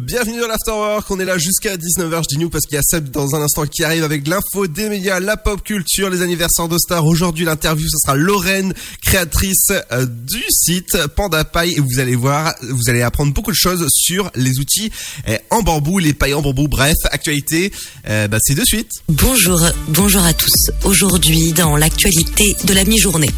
Bienvenue dans l'Afterwork, on est là jusqu'à 19h, je dis nous parce qu'il y a Seb dans un instant qui arrive avec l'info des médias, la pop culture, les anniversaires de stars. Aujourd'hui l'interview ce sera Lorraine, créatrice euh, du site Panda et vous allez voir, vous allez apprendre beaucoup de choses sur les outils eh, en bambou, les pailles en bambou, bref, actualité, euh, bah, c'est de suite. Bonjour, bonjour à tous. Aujourd'hui dans l'actualité de la mi-journée.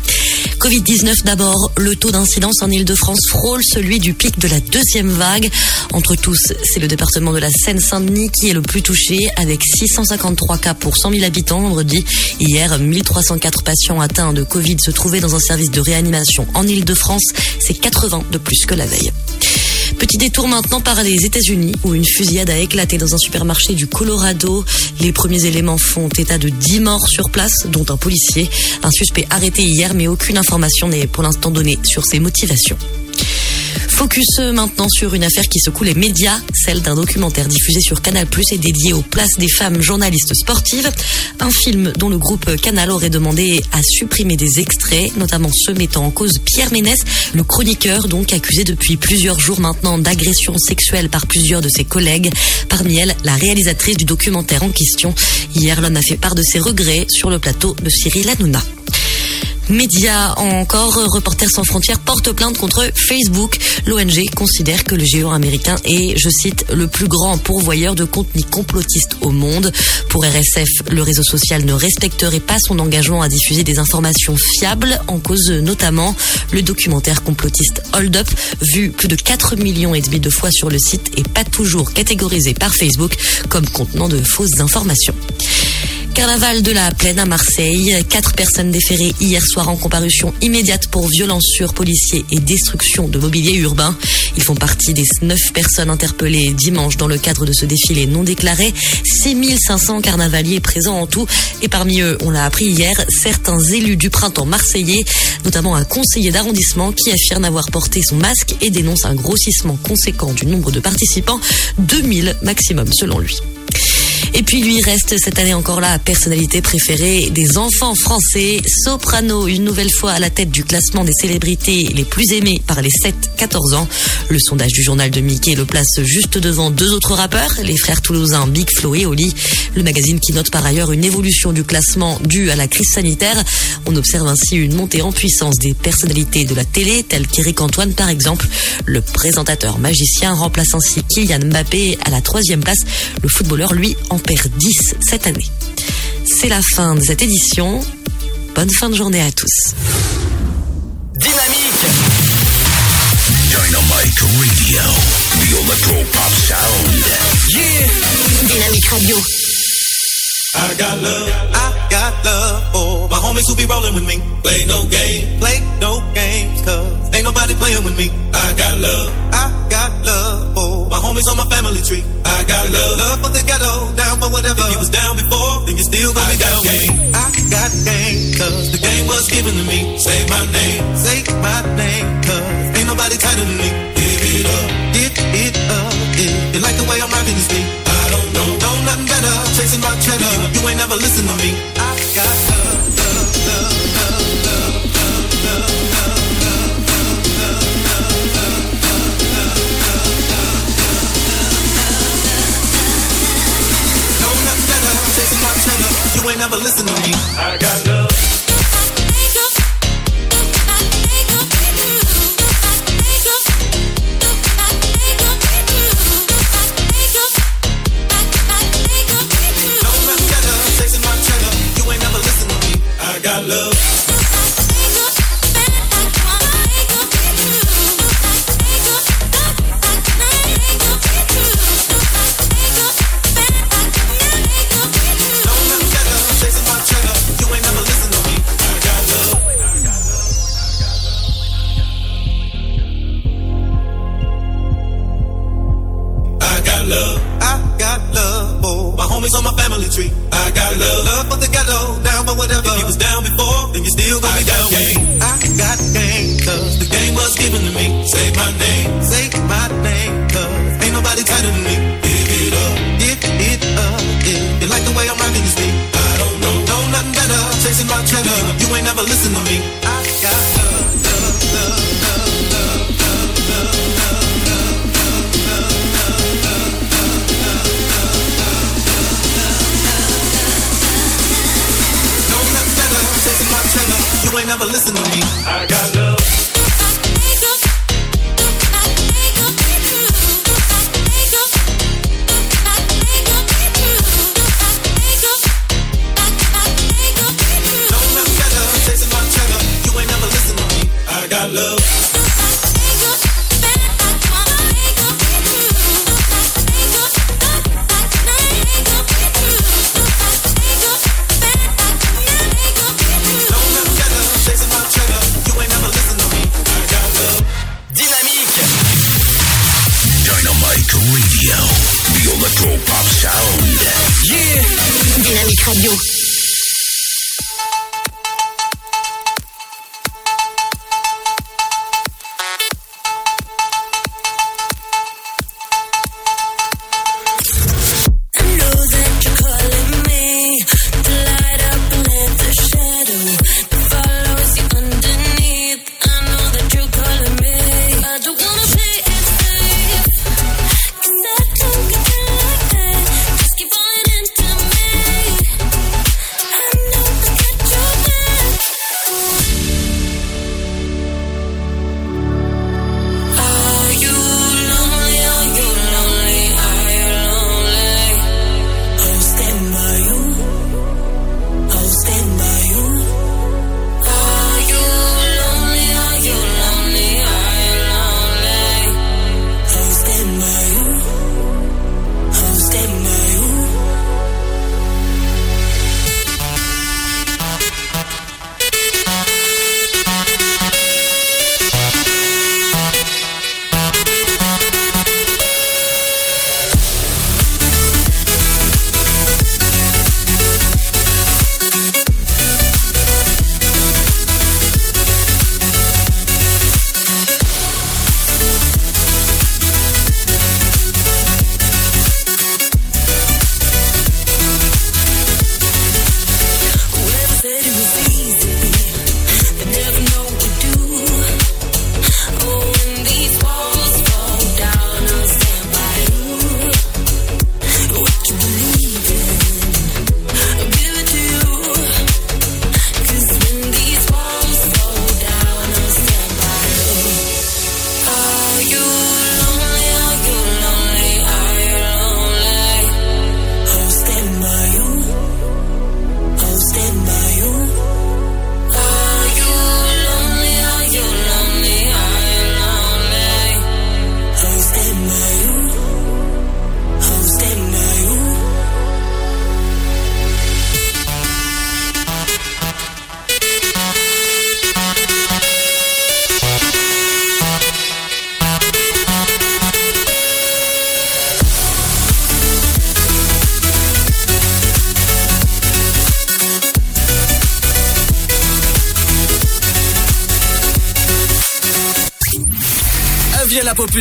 Covid-19 d'abord, le taux d'incidence en Ile-de-France frôle celui du pic de la deuxième vague. Entre tous c'est le département de la Seine-Saint-Denis qui est le plus touché avec 653 cas pour 100 000 habitants vendredi. Hier, 1304 patients atteints de Covid se trouvaient dans un service de réanimation en Ile-de-France. C'est 80 de plus que la veille. Petit détour maintenant par les États-Unis où une fusillade a éclaté dans un supermarché du Colorado. Les premiers éléments font état de 10 morts sur place, dont un policier, un suspect arrêté hier, mais aucune information n'est pour l'instant donnée sur ses motivations. Focus maintenant sur une affaire qui secoue les médias, celle d'un documentaire diffusé sur Canal+ et dédié aux places des femmes journalistes sportives. Un film dont le groupe Canal aurait demandé à supprimer des extraits, notamment ceux mettant en cause Pierre Ménès, le chroniqueur donc accusé depuis plusieurs jours maintenant d'agression sexuelle par plusieurs de ses collègues, parmi elles la réalisatrice du documentaire en question. Hier, l'homme a fait part de ses regrets sur le plateau de Cyril Hanouna. Médias encore, Reporters sans frontières porte plainte contre Facebook. L'ONG considère que le géant américain est, je cite, le plus grand pourvoyeur de contenu complotiste au monde. Pour RSF, le réseau social ne respecterait pas son engagement à diffuser des informations fiables, en cause notamment le documentaire complotiste Hold Up, vu plus de 4 millions et demi de fois sur le site et pas toujours catégorisé par Facebook comme contenant de fausses informations. Carnaval de la Plaine à Marseille. Quatre personnes déférées hier soir en comparution immédiate pour violence sur policiers et destruction de mobilier urbain. Ils font partie des neuf personnes interpellées dimanche dans le cadre de ce défilé non déclaré. 6500 carnavaliers présents en tout. Et parmi eux, on l'a appris hier, certains élus du printemps marseillais, notamment un conseiller d'arrondissement qui affirme avoir porté son masque et dénonce un grossissement conséquent du nombre de participants, 2000 maximum selon lui. Et puis lui reste cette année encore la personnalité préférée des enfants français. Soprano, une nouvelle fois à la tête du classement des célébrités les plus aimées par les 7-14 ans. Le sondage du journal de Mickey le place juste devant deux autres rappeurs, les frères toulousains Big Flo et Oli. Le magazine qui note par ailleurs une évolution du classement due à la crise sanitaire. On observe ainsi une montée en puissance des personnalités de la télé, telles qu'Éric Antoine par exemple. Le présentateur magicien remplace ainsi Kylian Mbappé à la troisième place. Le footballeur, lui, en perd 10 cette année. C'est la fin de cette édition. Bonne fin de journée à tous. Dynamique Dynamite Radio, the electro pop sound. Yeah Dynamique Radio. I got love, I got love for my homies who be rolling with me. Play no game, play no games, cause ain't nobody playing with me. I got love, I got love homies on my family tree. I got love, love for the ghetto, down for whatever. If you was down before, then you still gonna be down with me. I got game, cause the game was given to me. Say my name,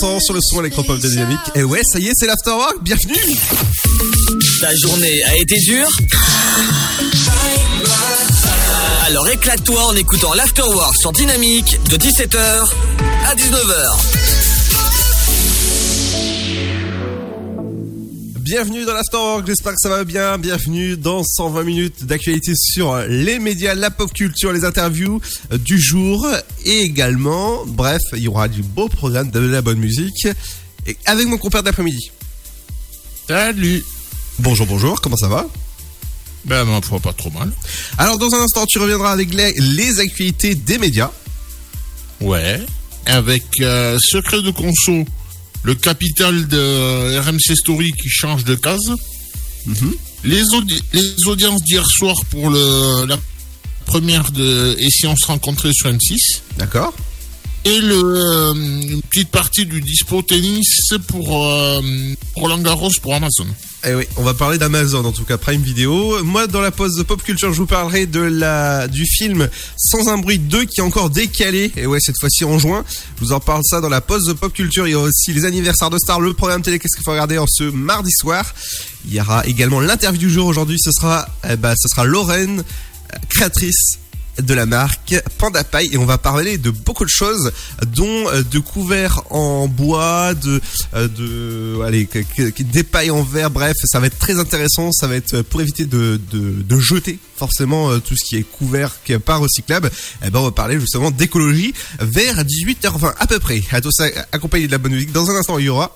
Sur le son électropop de Dynamique. Et ouais, ça y est, c'est l'afterwork. Bienvenue. Ta journée a été dure Alors éclate-toi en écoutant l'Afterwork sur Dynamique de 17h à 19h. Bienvenue dans l'Afterwork, j'espère que ça va bien. Bienvenue dans 120 minutes d'actualité sur les médias, la pop culture, les interviews du jour et également, bref, il y aura du beau programme, de la bonne musique et avec mon compère d'après-midi. Salut Bonjour, bonjour, comment ça va? Ben, ma foi, pas trop mal. Alors dans un instant, tu reviendras avec les, les actualités des médias. Ouais. Avec euh, Secret de Conso, le capital de RMC Story qui change de case. les, audi- les audiences d'hier soir pour le, la première de Et si on se rencontrait sur M6. D'accord Et euh, une petite partie du dispo tennis pour euh, Roland Garros pour Amazon. Eh oui, on va parler d'Amazon, en tout cas Prime Video. Moi, dans la pause de pop culture, je vous parlerai de la du film Sans un bruit 2 qui est encore décalé. Et ouais, cette fois-ci en juin. Je vous en parle ça dans la pause de pop culture. Il y aura aussi les anniversaires de stars, le programme télé qu'est-ce qu'il faut regarder en ce mardi soir. Il y aura également l'interview du jour aujourd'hui. Ce sera, eh ben, ce sera Lorraine, euh, créatrice de la marque Panda Pie et on va parler de beaucoup de choses dont euh, de couverts en bois, de euh, de allez des pailles en verre, bref, ça va être très intéressant, ça va être euh, pour éviter de de, de jeter forcément tout ce qui est couvert qui est pas recyclable. Eh ben on va parler justement d'écologie vers 18h20 à peu près. À tout ça accompagné de la bonne musique. Dans un instant, il y aura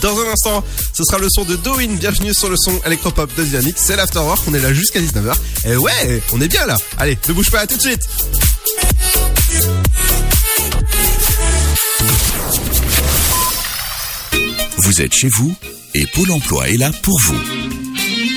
Dans un instant, ce sera le son de Doin. Bienvenue sur le son électropop de Dynamique. C'est l'Afterwork. On est là jusqu'à 19h. Et ouais, on est bien là. Allez, ne bouge pas, à tout de suite. Vous êtes chez vous et Pôle emploi est là pour vous.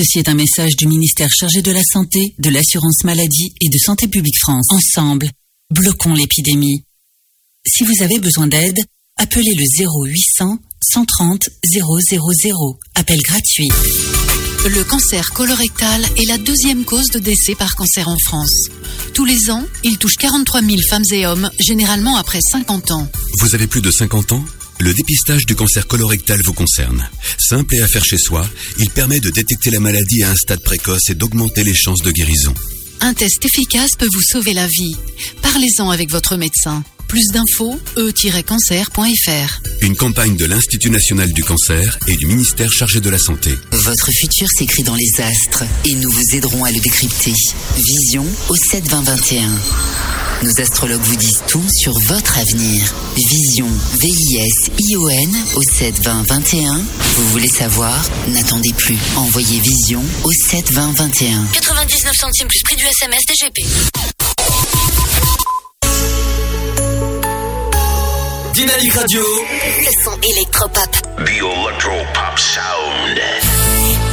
Ceci est un message du ministère chargé de la Santé, de l'Assurance Maladie et de Santé Publique France. Ensemble, bloquons l'épidémie. Si vous avez besoin d'aide, appelez le 0800 130 000. Appel gratuit. Le cancer colorectal est la deuxième cause de décès par cancer en France. Tous les ans, il touche 43 000 femmes et hommes, généralement après 50 ans. Vous avez plus de 50 ans? Le dépistage du cancer colorectal vous concerne. Simple et à faire chez soi, il permet de détecter la maladie à un stade précoce et d'augmenter les chances de guérison. Un test efficace peut vous sauver la vie. Parlez-en avec votre médecin. Plus d'infos, e-cancer.fr. Une campagne de l'Institut national du cancer et du ministère chargé de la santé. Votre futur s'écrit dans les astres et nous vous aiderons à le décrypter. Vision au 7 20 21. Nos astrologues vous disent tout sur votre avenir. Vision, V-I-S-I-O-N au 7 20 21. Vous voulez savoir? N'attendez plus. Envoyez Vision au 7 20 21. 99 centimes plus prix du SMS DGP. Dynamique Radio. Le son électropop. The Electro Pop Sound.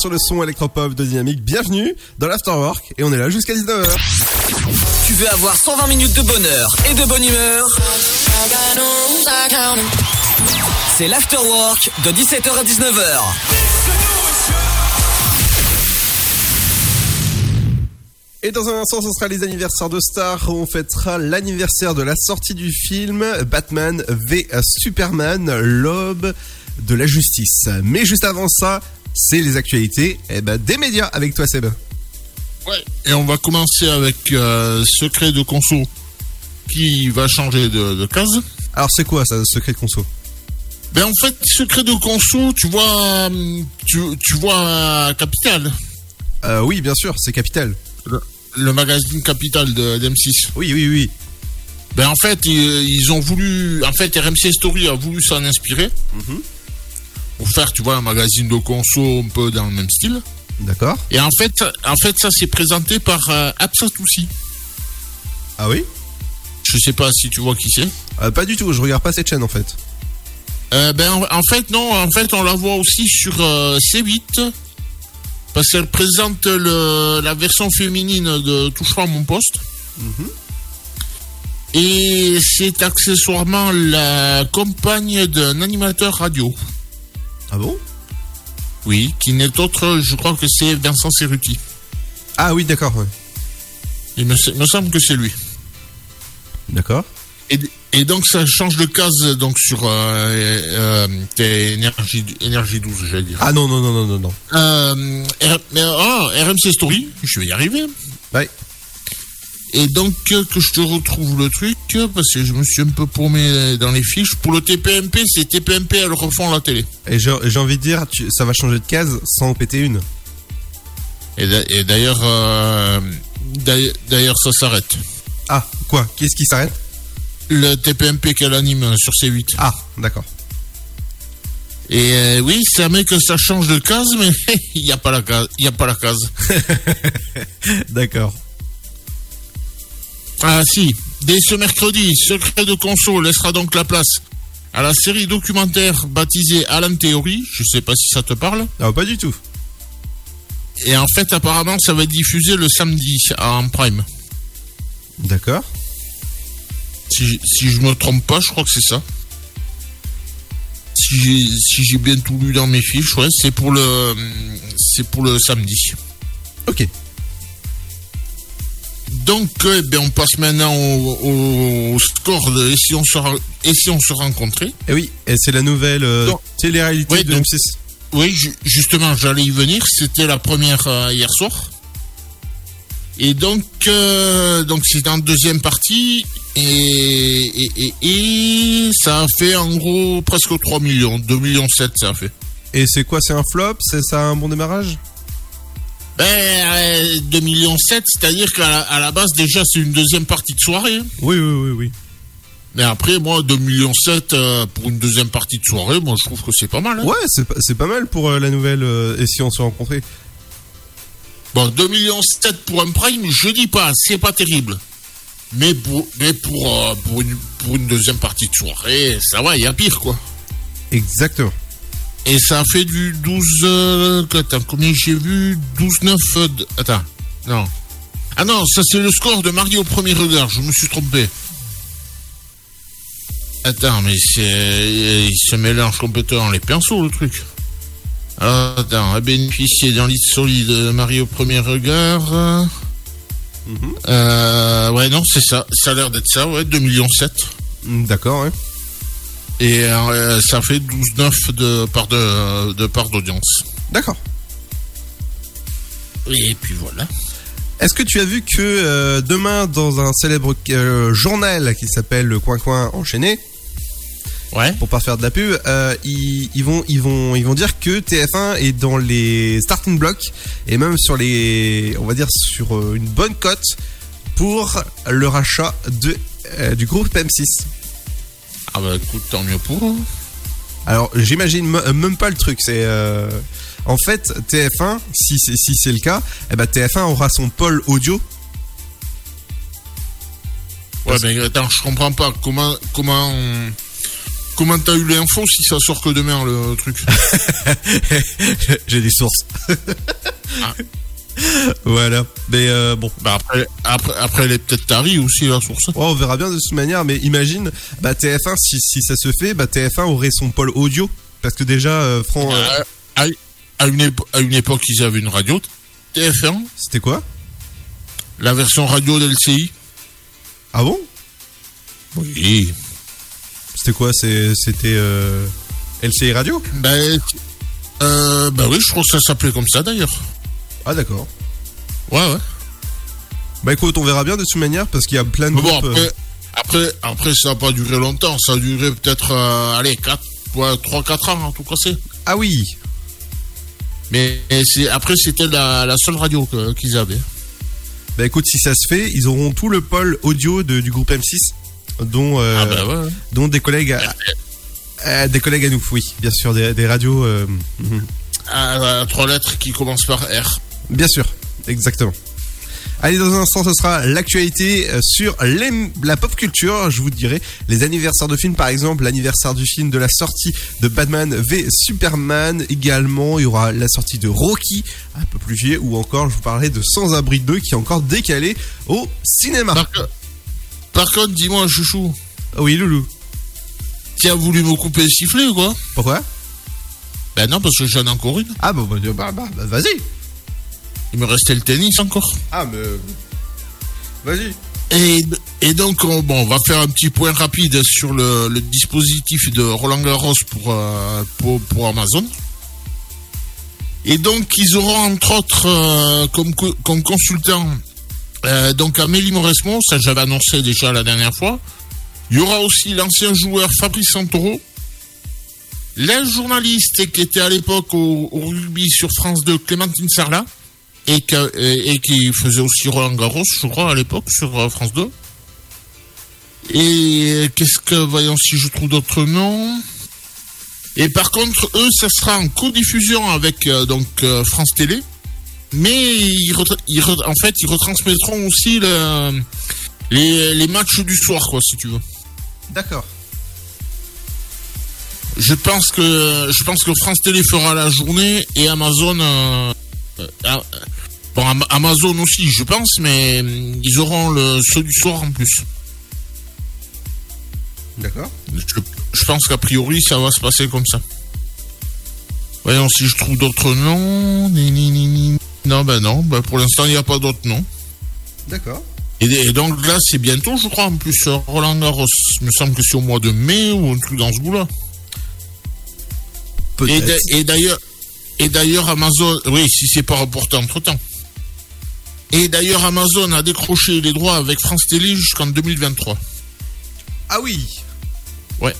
Sur le son électropop de Dynamique. Bienvenue dans l'Afterwork et on est là jusqu'à 19h. Tu veux avoir 120 minutes de bonheur et de bonne humeur? C'est l'Afterwork de 17h à 19h. Et dans un instant, ce sera les anniversaires de stars. On fêtera l'anniversaire de la sortie du film Batman v Superman, l'aube de la justice. Mais juste avant ça, c'est les actualités eh ben, des médias avec toi Seb. Ouais. Et on va commencer avec euh, Secret de Conso qui va changer de, de case. Alors c'est quoi ça, secret de conso? Ben en fait, Secret de Conso, tu vois, hum, tu, tu vois Capital, euh, Oui, bien sûr, c'est Capital. le, le magazine Capital de d'M6. Oui, oui, oui. Ben en fait, ils, ils ont voulu, en fait, RMC Story a voulu s'en inspirer Mhm. Pour faire, tu vois, un magazine de conso un peu dans le même style. D'accord. Et en fait, en fait, ça s'est présenté par euh, Absatoussi. Ah oui? Je sais pas si tu vois qui c'est. Euh, Pas du tout, je regarde pas cette chaîne en fait. Euh, ben en, fait non, en fait on la voit aussi sur euh, C8 parce qu'elle présente le, la version féminine de Touche pas à mon poste. Et c'est accessoirement la compagne d'un animateur radio. Ah bon? Oui, qui n'est autre, je crois que c'est Vincent Cerruti. Ah oui, d'accord, ouais. Il me, se- me semble que c'est lui. D'accord. Et, et donc ça change de case donc sur euh, euh, tes énergie, énergie 12, j'allais dire. Ah non, non, non, non, non, non. Euh, R- mais, ah, RMC Story, je vais y arriver. Ouais. Et donc euh, que je te retrouve le truc, euh, parce que je me suis un peu paumé dans les fiches. Pour le TPMP, c'est TPMP, elles refont la télé. Et j'ai envie de dire, tu- ça va changer de case sans en péter une. Et d'a- et d'ailleurs, euh, d'ailleurs, ça s'arrête. Ah, quoi? Qu'est-ce qui s'arrête? Le TPMP qu'elle anime sur C8. Ah, d'accord. Et euh, oui, ça met que ça change de case, mais il n'y a pas la case. Il a pas la case. D'accord. Ah si, dès ce mercredi, Secret de Conso laissera donc la place à la série documentaire baptisée Alan Theory. Je sais pas si ça te parle. Non, pas du tout. Et en fait, apparemment, ça va être diffusé le samedi en prime. D'accord. Si, si je me trompe pas, je crois que c'est ça. Si j'ai si j'ai bien tout lu dans mes fiches, ouais, c'est pour le c'est pour le samedi. Ok. Donc, ben, on passe maintenant au, au score de et si on se, et si on se rencontrait. Et oui, et c'est la nouvelle euh, télé-réalité Ouais, de donc- M6. Oui, ju- justement, j'allais y venir. C'était la première euh, hier soir. Et donc, euh, donc c'est en deuxième partie. Et, et, et, et ça a fait en gros presque 3 millions. 2 millions 7 ça a fait. Et c'est quoi C'est un flop? C'est ça un bon démarrage? Ben, euh, 2 millions 7, c'est-à-dire qu'à la, à la base, déjà, c'est une deuxième partie de soirée. Oui, oui, oui, oui. Mais après, moi, 2 millions 7 euh, pour une deuxième partie de soirée, moi, je trouve que c'est pas mal. hein. Ouais, c'est pas, c'est pas mal pour euh, la nouvelle euh, Et si on se rencontrait Bon, 2 millions 7 pour un prime, je dis pas, c'est pas terrible. Mais pour, mais pour, euh, pour, une, pour une deuxième partie de soirée, ça va, il y a pire, quoi. Exactement. Et ça a fait du 12... euh, attends, combien j'ai vu? 12-9... euh, attends, non. Ah non, ça c'est le score de mardi au premier regard, je me suis trompé. Attends, mais c'est... Il se mélange complètement les pinceaux, le truc. Alors, attends, a bénéficié d'un lit solide de Marie au premier regard. euh, euh, ouais, non, c'est ça. Ça a l'air d'être ça, ouais, 2 millions 7. Mm, D'accord, ouais. Et euh, ça fait 12,9 de part de, de part d'audience. D'accord. Et puis voilà. Est-ce que tu as vu que euh, demain, dans un célèbre euh, journal qui s'appelle Le Coin Coin Enchaîné, Ouais. pour pas faire de la pub, euh, ils, ils vont ils vont ils vont dire que TF1 est dans les starting blocks et même sur les on va dire sur une bonne cote pour le rachat de euh, du groupe M6. Ah bah écoute, tant mieux pour eux. Alors j'imagine m- même pas le truc, c'est euh, en fait TF1 si c'est si c'est le cas, eh ben TF1 aura son pôle audio. Ouais, mais attends, je comprends pas. Comment, comment, comment t'as eu l'info si ça sort que demain le truc? J'ai des sources. Ah. Voilà. Mais euh, bon. Bah après, après, après elle est peut-être tarie aussi la source. Ouais, on verra bien de toute manière, mais imagine, bah TF1, si, si ça se fait, bah TF1 aurait son pôle audio. Parce que déjà, euh, Fran... euh, À, à une à une époque, ils avaient une radio TF1, C'était quoi? La version radio d'LCI. Ah bon? Oui. C'était quoi? C'était euh, LCI Radio? Bah, bah oui, je crois que ça s'appelait comme ça d'ailleurs. Ah d'accord. Ouais, ouais. Bah écoute, on verra bien de toute manière, parce qu'il y a plein de Mais bon, groupes, après, euh, après, après, ça n'a pas duré longtemps. Ça a duré peut-être, euh, allez, 4, 3-4 ans en tout cas. Ah oui Mais c'est, après, c'était la, la seule radio qu'ils avaient. Bah écoute, si ça se fait, ils auront tout le pôle audio de- du groupe M6, dont, euh, Ah bah ouais. dont des collègues à, à- des collègues à nous, oui, bien sûr, des, des radios... euh. À, à trois lettres qui commencent par R. Bien sûr, exactement. Allez, dans un instant, ce sera l'actualité euh, sur les- la pop culture. Je vous dirai les anniversaires de films, par exemple, l'anniversaire du film de la sortie de Batman v Superman. Également, il y aura la sortie de Rocky, un peu plus vieux, ou encore, je vous parlerai de Sans Abri 2, qui est encore décalé au cinéma. Par, co- par contre, dis-moi, chouchou, Oui, Loulou. tu as voulu me couper le sifflet ou quoi? Pourquoi? Ben non, parce que j'en ai encore une. Ah, bah, bah, bah, bah, vas-y. Il me restait le tennis encore. Ah, mais... Vas-y. Et, et donc, on, bon, on va faire un petit point rapide sur le, le dispositif de Roland Garros pour, euh, pour, pour Amazon. Et donc, ils auront entre autres euh, comme, co- comme consultant euh, donc Amélie Mauresmo, ça j'avais annoncé déjà la dernière fois. Il y aura aussi l'ancien joueur Fabrice Santoro, la journaliste qui était à l'époque au, au rugby sur France 2, Clémentine Sarlat, et, que- et, et qui faisait aussi Roland Garros, je crois, à l'époque, sur euh, France 2. Et qu'est-ce que, voyons si je trouve d'autres noms. Et par contre, eux, ça sera en co-diffusion avec euh, donc euh, France Télé. Mais ils ils en fait, ils retransmettront aussi le- les, les matchs du soir, quoi, si tu veux. D'accord. Je pense que je pense que France Télé fera la journée et Amazon euh, bon Amazon aussi je pense mais euh, ils auront le ceux du soir en plus. D'accord. Je, je pense qu'a priori ça va se passer comme ça. Voyons si je trouve d'autres noms. Ni, ni, ni, ni. Non ben non, ben pour l'instant il n'y a pas d'autres noms. D'accord. Et, et donc là c'est bientôt je crois en plus Roland Garros. Il me semble que c'est au mois de mai ou un truc dans ce goût-là. Et d'ailleurs, et d'ailleurs Amazon, oui, si c'est pas reporté entre temps. Et d'ailleurs Amazon a décroché les droits avec France Télé jusqu'en 2023. Ah oui Ouais.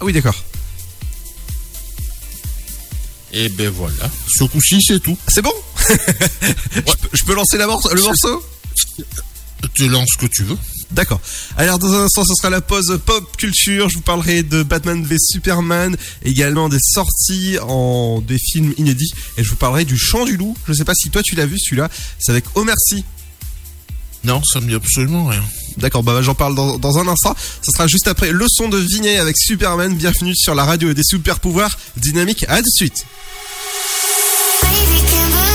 Ah oui, d'accord. Et ben voilà. Ce coup-ci, c'est tout. C'est bon? Je, peux, je peux lancer la le morceau? Tu lances ce que tu veux. D'accord. Alors dans un instant, ce sera la pause pop culture. Je vous parlerai de Batman v Superman, également des sorties en des films inédits, et je vous parlerai du Chant du Loup. Je sais pas si toi tu l'as vu celui-là. C'est avec Omar Sy. Non, ça me dit absolument rien. D'accord, bah j'en parle dans, dans un instant. Ce sera juste après le son de Vinet avec Superman. Bienvenue sur la radio des super pouvoirs dynamiques. À tout de suite. Baby,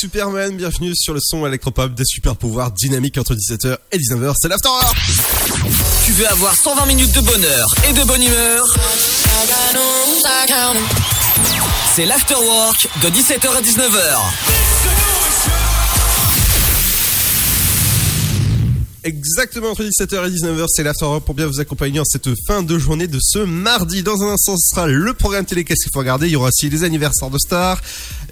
Superman, bienvenue sur le son électropop des super pouvoirs dynamiques entre 17h et 19h, c'est l'After Hour. Tu veux avoir 120 minutes de bonheur et de bonne humeur? C'est l'Afterwork de 17h à 19h. Exactement entre 17h et 19h, c'est l'After pour bien vous accompagner en cette fin de journée de ce mardi. Dans un instant, ce sera le programme télé qu'est-ce qu'il faut regarder? Il y aura aussi les anniversaires de stars.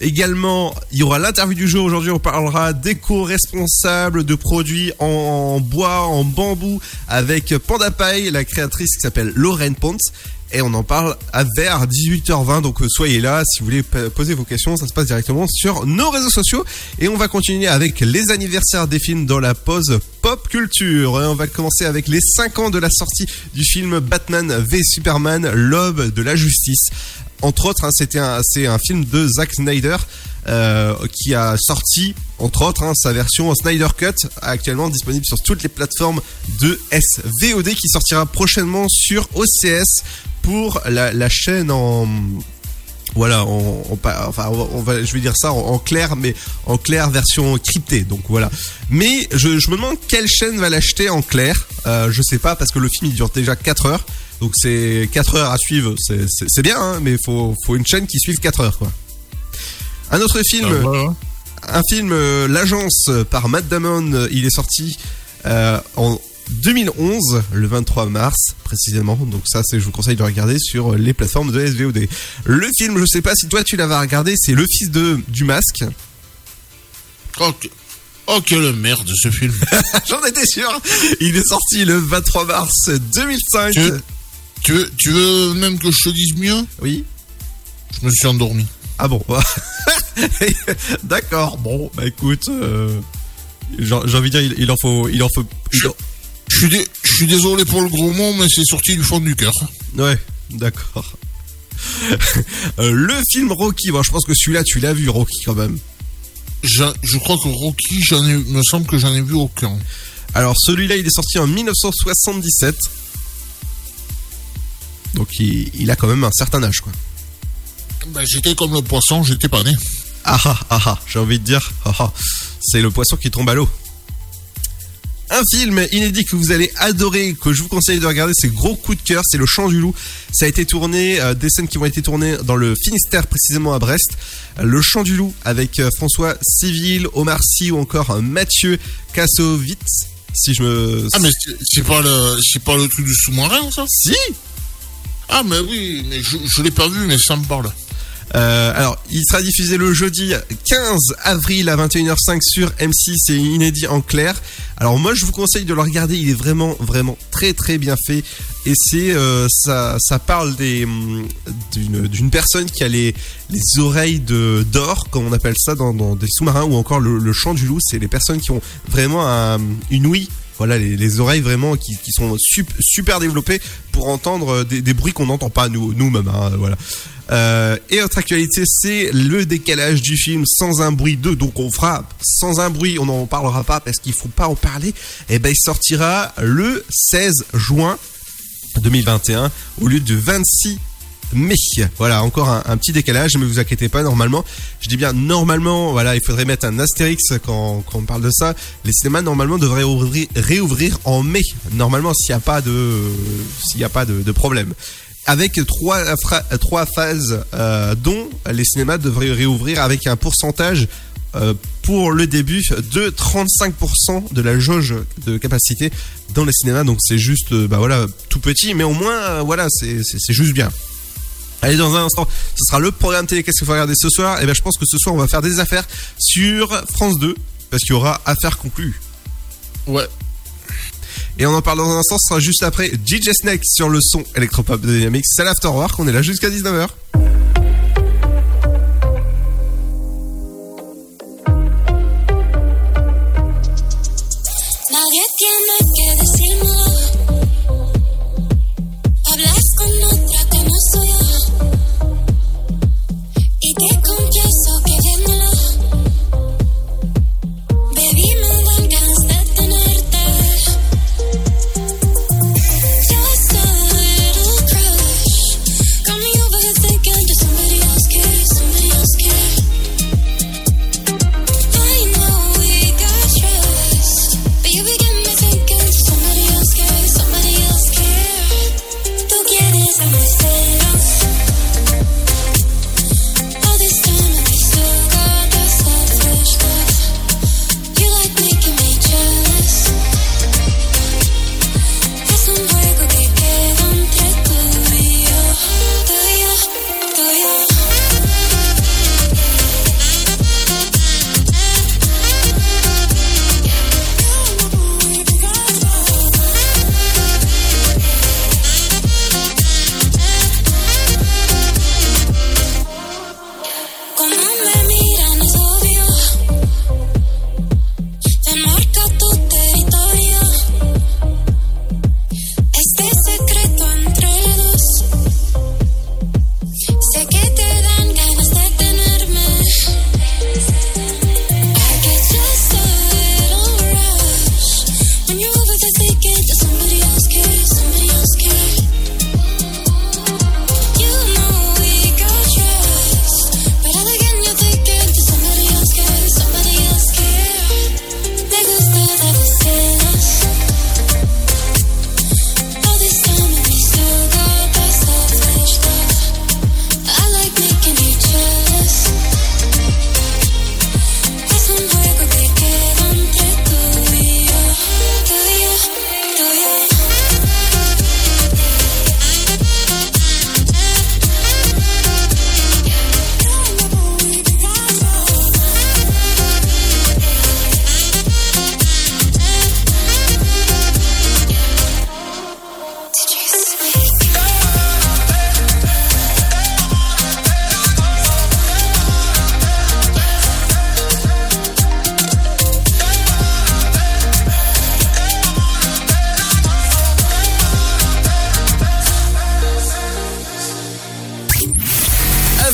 Également, il y aura l'interview du jour. Aujourd'hui, on parlera d'éco-responsables de produits en bois, en bambou avec Panda Pie, la créatrice qui s'appelle Lorraine Ponce. Et on en parle à vers 18h20, donc euh, soyez là si vous voulez poser vos questions, ça se passe directement sur nos réseaux sociaux. Et on va continuer avec les anniversaires des films dans la pause pop culture. Et on va commencer avec les 5 ans de la sortie du film Batman v Superman, l'aube de la justice. Entre autres, hein, c'était un, c'est un film de Zack Snyder euh, qui a sorti, entre autres, hein, sa version Snyder Cut, actuellement disponible sur toutes les plateformes de SVOD, qui sortira prochainement sur OCS pour la, chaîne en voilà, enfin, je vais dire ça en, clair, mais en clair version cryptée. Donc voilà. Mais je, me demande quelle chaîne va l'acheter en clair. Euh, je sais pas parce que le film il dure déjà 4 heures. Donc c'est 4 heures à suivre, c'est bien, hein, mais faut faut une chaîne qui suive 4 heures quoi. Un autre film, un film, euh, l'agence par Matt Damon, il est sorti euh, en 2011, le 23 mars précisément. Donc ça, c'est, je vous conseille de regarder sur les plateformes de SVOD. Le film, je sais pas si toi tu l'avais regardé, c'est Le Fils de du Masque. Oh, que- oh, quelle merde ce film. J'en étais sûr. Il est sorti le 23 mars 2005. Tu veux, tu veux, tu veux même que je te dise mieux? Oui. Je me suis endormi. Ah bon. D'accord. Bon, bah écoute, euh, j'ai envie de dire, il, il en faut, il en faut. il en- Je suis, dé- je suis désolé pour le gros mot, mais c'est sorti du fond du cœur. Ouais, d'accord. Euh, le film Rocky, bon, je pense que celui-là, tu l'as vu, Rocky, quand même. Je, je crois que Rocky, j'en ai, me semble que j'en ai vu aucun. Alors, celui-là, il est sorti en 1977. Donc, il, il a quand même un certain âge, quoi. Ben, j'étais comme le poisson, j'étais pas né. Ah ah ah ah, j'ai envie de dire, ah ah, c'est le poisson qui tombe à l'eau. Un film inédit que vous allez adorer, que je vous conseille de regarder, c'est Gros Coup de cœur, c'est Le Chant du Loup. Ça a été tourné, euh, des scènes qui ont été tournées dans le Finistère, précisément à Brest. Euh, Le Chant du Loup avec euh, François Civil, Omar Sy ou encore euh, Mathieu Kassovitz, si je me... Ah, mais c'est- c'est pas le, c'est pas le truc du sous-marin, ça? Si Ah, mais oui, mais je, je l'ai pas vu, mais ça me parle. Euh, alors, il sera diffusé le jeudi 15 avril à 21h05 sur M6 et inédit en clair. Alors moi, je vous conseille de le regarder. Il est vraiment, vraiment très, très bien fait. Et c'est, euh, ça, ça parle des, hum, d'une, d'une personne qui a les, les oreilles de d'or, comme on appelle ça dans, dans des sous-marins, ou encore le, le chant du loup. C'est les personnes qui ont vraiment un- une ouïe. Voilà, les, les oreilles vraiment qui, sont sup- super développées pour entendre des, des bruits qu'on n'entend pas nous, nous-mêmes. hein, voilà. Euh, et autre actualité, c'est le décalage du film sans un bruit 2. Donc on fera sans un bruit, on n'en parlera pas parce qu'il faut pas en parler. Et ben il sortira le 16 juin 2021 au lieu du 26 mais Voilà, encore un, petit décalage, mais vous inquiétez pas, normalement, je dis bien normalement, voilà, il faudrait mettre un astérix quand, on parle de ça. Les cinémas, normalement, devraient ouvrir, réouvrir en mai, normalement, s'il n'y a pas de, s'il n'y a pas de, problème avec trois, trois phases euh, dont les cinémas devraient réouvrir avec un pourcentage euh, pour le début de 35% de la jauge de capacité dans les cinémas. Donc c'est juste, euh, bah voilà, tout petit, mais au moins, voilà, c'est juste bien. Allez, dans un instant, ce sera le programme télé. Qu'est-ce qu'il faut regarder ce soir? Et bien, je pense que ce soir, on va faire des affaires sur France 2, parce qu'il y aura affaires conclues. Ouais. Et on en parle dans un instant, ce sera juste après DJ Snake sur le son électropop de Dynamics. C'est l'Afterwork, on est là jusqu'à 19h.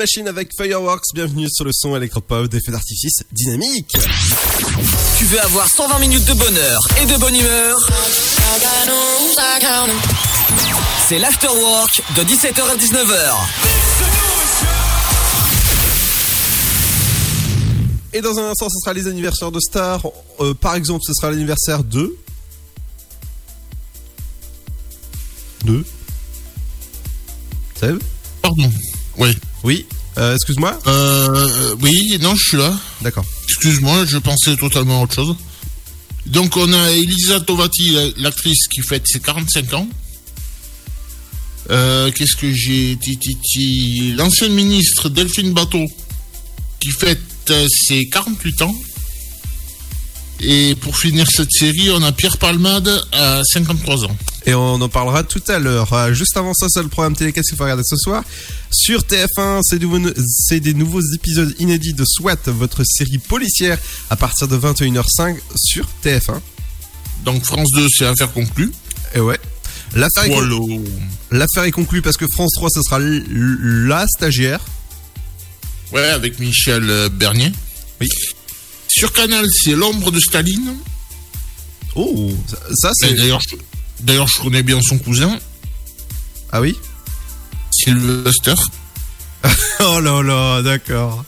Machine avec Fireworks. Bienvenue sur le son électropop des feux d'artifice dynamique. Tu veux avoir 120 minutes de bonheur et de bonne humeur? C'est l'afterwork de 17h à 19h. Et dans un instant, ce sera les anniversaires de stars. Euh, par exemple, ce sera l'anniversaire de... De... Seb? Pardon. Oui. Oui. Euh, excuse-moi Euh, oui, non, je suis là. D'accord. Excuse-moi, je pensais totalement à autre chose. Donc, on a Elisa Tovati, la- l'actrice qui fête ses 45 ans. Euh, Qu'est-ce que j'ai ti. L'ancienne ministre Delphine Bateau qui fête euh, ses 48 ans. Et pour finir cette série, on a Pierre Palmade à 53 ans. Et on en parlera tout à l'heure. Euh, juste avant ça, c'est le programme télé qu'est-ce qu'il faut regarder ce soir? Sur TF1, c'est des nouveaux épisodes inédits de SWAT, votre série policière, à partir de 21h05 sur TF1. Donc France 2, c'est affaire conclue. Et ouais. L'affaire est, Voilà. con- l'affaire est conclue parce que France 3, ce sera la stagiaire. Ouais, avec Michel euh, Bernier. Oui. Sur Canal, c'est L'ombre de Staline. Oh, ça, c'est... D'ailleurs, je, d'ailleurs, je connais bien son cousin, Ah oui? Sylvester. Oh là là, d'accord.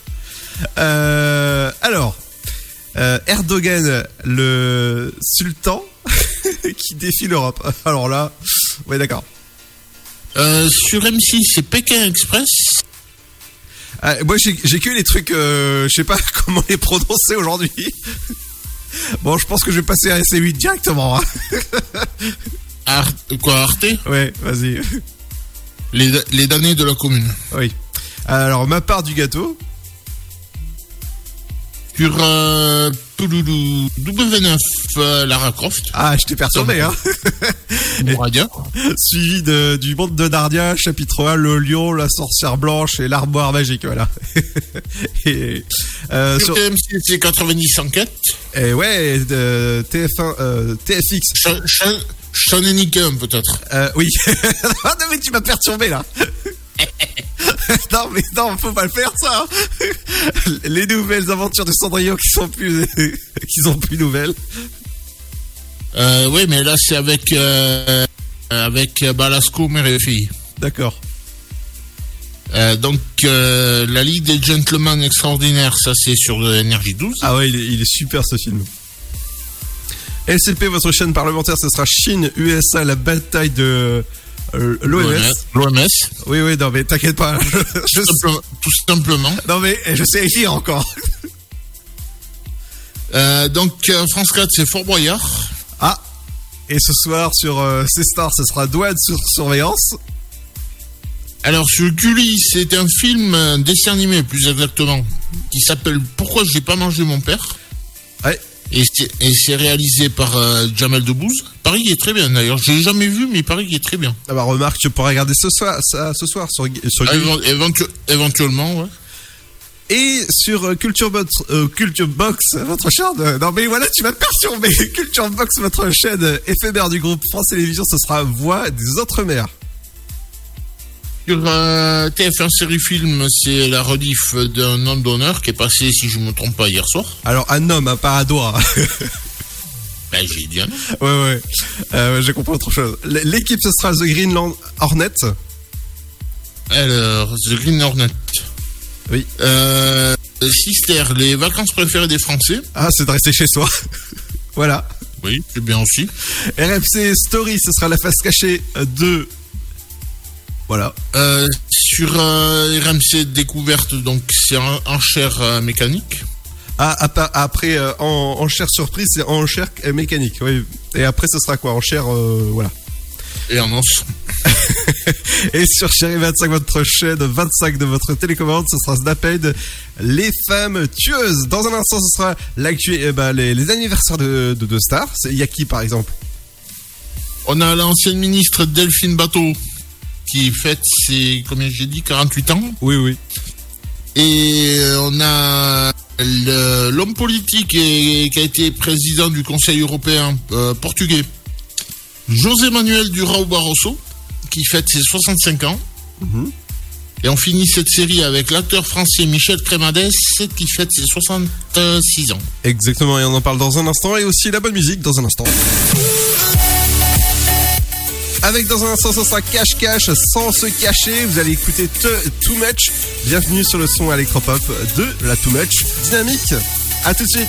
Euh, alors, euh, Erdogan, le sultan qui défie l'Europe. Alors là, ouais d'accord. Euh, sur M6, c'est Pékin Express. Ah, moi j'ai que les trucs, je sais pas comment les prononcer aujourd'hui. Bon, je pense que je vais passer à SC8 directement. hein. Ar- quoi, Arte? Ouais, vas-y. les, les damnés de la commune. Oui. Alors, ma part du gâteau. Sur euh, Touloulou, W9, euh, Lara Croft. Ah, je t'ai perturbé, hein. Mouradia. Suivi de, du monde de Narnia, chapitre 1, le lion, la sorcière blanche et l'armoire magique, voilà. et, euh, Sur sur- TMC, c'est 90 enquêtes. et ouais, de TF1, euh, TFX. Cha- Sean et Nickem, peut-être. Euh, oui. Ah, non, mais tu m'as perturbé, là. non, mais non, faut pas le faire, ça. hein. Les nouvelles aventures de Cendrillon qui sont plus, qui sont plus nouvelles. Euh, oui, mais là, c'est avec, euh, avec Balasco, mère et fille. D'accord. Euh, donc, la Ligue des Gentlemen Extraordinaires, ça, c'est sur Énergie 12. Ah ouais, il est, il est super, ce film. LCP, votre chaîne parlementaire, ce sera Chine, USA, la bataille de euh, l'OMS. L'OMS. Oui, oui, non, mais t'inquiète pas. Je- Tout, simplement- tout simplement. non, mais je sais écrire encore. Euh, donc, euh, France 4, c'est Fort Boyard. Ah, et ce soir sur euh, C-Star, ce sera Douane sur surveillance. Alors, sur Gulli, c'est un film, un dessin animé, plus exactement, qui s'appelle Pourquoi j'ai pas mangé mon père Ouais. Et c'est, réalisé par euh, Jamel Debbouze. Paris est très bien, d'ailleurs. Je l'ai jamais vu, mais Paris est très bien. Ah bah remarque, tu pourras regarder ce soir, ça, ce soir sur, sur évent- éventu- éventuellement, ouais. Et sur euh, Culture, Box, euh, Culture Box, votre chaîne. euh, non mais voilà, tu m'as perturbé. Culture Box, votre chaîne éphémère du groupe France Télévisions, ce sera Voix des autres mers. Sur euh, TF1 série film, c'est la rediff d'un homme d'honneur qui est passé, si je me trompe pas, hier soir. Alors un homme, un doigt. Ben, j'ai dit un homme. ouais ouais. Euh, J'ai compris autre chose. L'équipe, ce sera The Greenland Hornet. Alors, The Green Hornet. Oui. Euh, Sister, les vacances préférées des Français. Ah, c'est de rester chez soi. voilà. Oui, c'est bien aussi. RFC Story, ce sera la face cachée de. Voilà. Euh, sur euh, RMC Découverte, donc c'est en, enchère euh, mécanique. Ah, part- après, euh, en, enchère surprise, c'est enchère euh, mécanique. Oui. Et après, ce sera quoi? Enchère, euh, voilà. Et en os. Et sur Chérie 25, votre chaîne 25 de votre télécommande, ce sera Snaped, les femmes tueuses. Dans un instant, ce sera l'actu, eh ben, les, les anniversaires de, de, de stars. Il y a qui, par exemple On a l'ancienne ministre Delphine Bateau qui fête ses, combien j'ai dit, 48 ans. Oui, oui. Et euh, on a l'homme politique et- qui a été président du Conseil européen euh, portugais, José Manuel Durão Barroso, qui fête ses 65 ans. Et on finit cette série avec l'acteur français Michel Crémades qui fête ses 66 ans. Exactement, et on en parle dans un instant, et aussi la bonne musique dans un instant. Avec dans un instant, ça sera Cache Cache sans se cacher. Vous allez écouter Te- Too Much. Bienvenue sur le son électropop de la Too Much Dynamique. À tout de suite.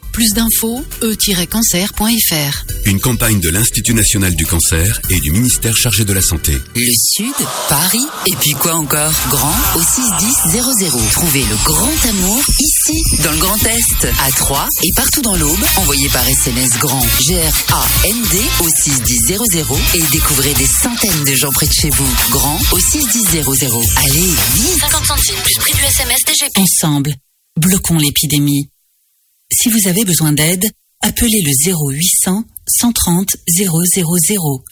Plus d'infos, e-cancer.fr. Une campagne de l'Institut national du cancer et du ministère chargé de la santé. Le Sud, Paris, et puis quoi encore? Grand au 61000. Trouvez le grand amour ici, dans le Grand Est, à Troyes et partout dans l'Aube. Envoyez par SMS grand G-R-A-N-D au 61000 et découvrez des centaines de gens près de chez vous. Grand au 61000. Allez, vite 50 centimes plus prix du SMS DGP. Ensemble, bloquons l'épidémie. Si vous avez besoin d'aide, appelez le 0800 130 000.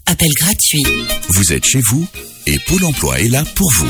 Appel gratuit. Vous êtes chez vous et Pôle emploi est là pour vous.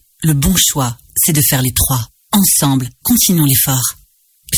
Le bon choix, c'est de faire les trois. Ensemble, continuons l'effort.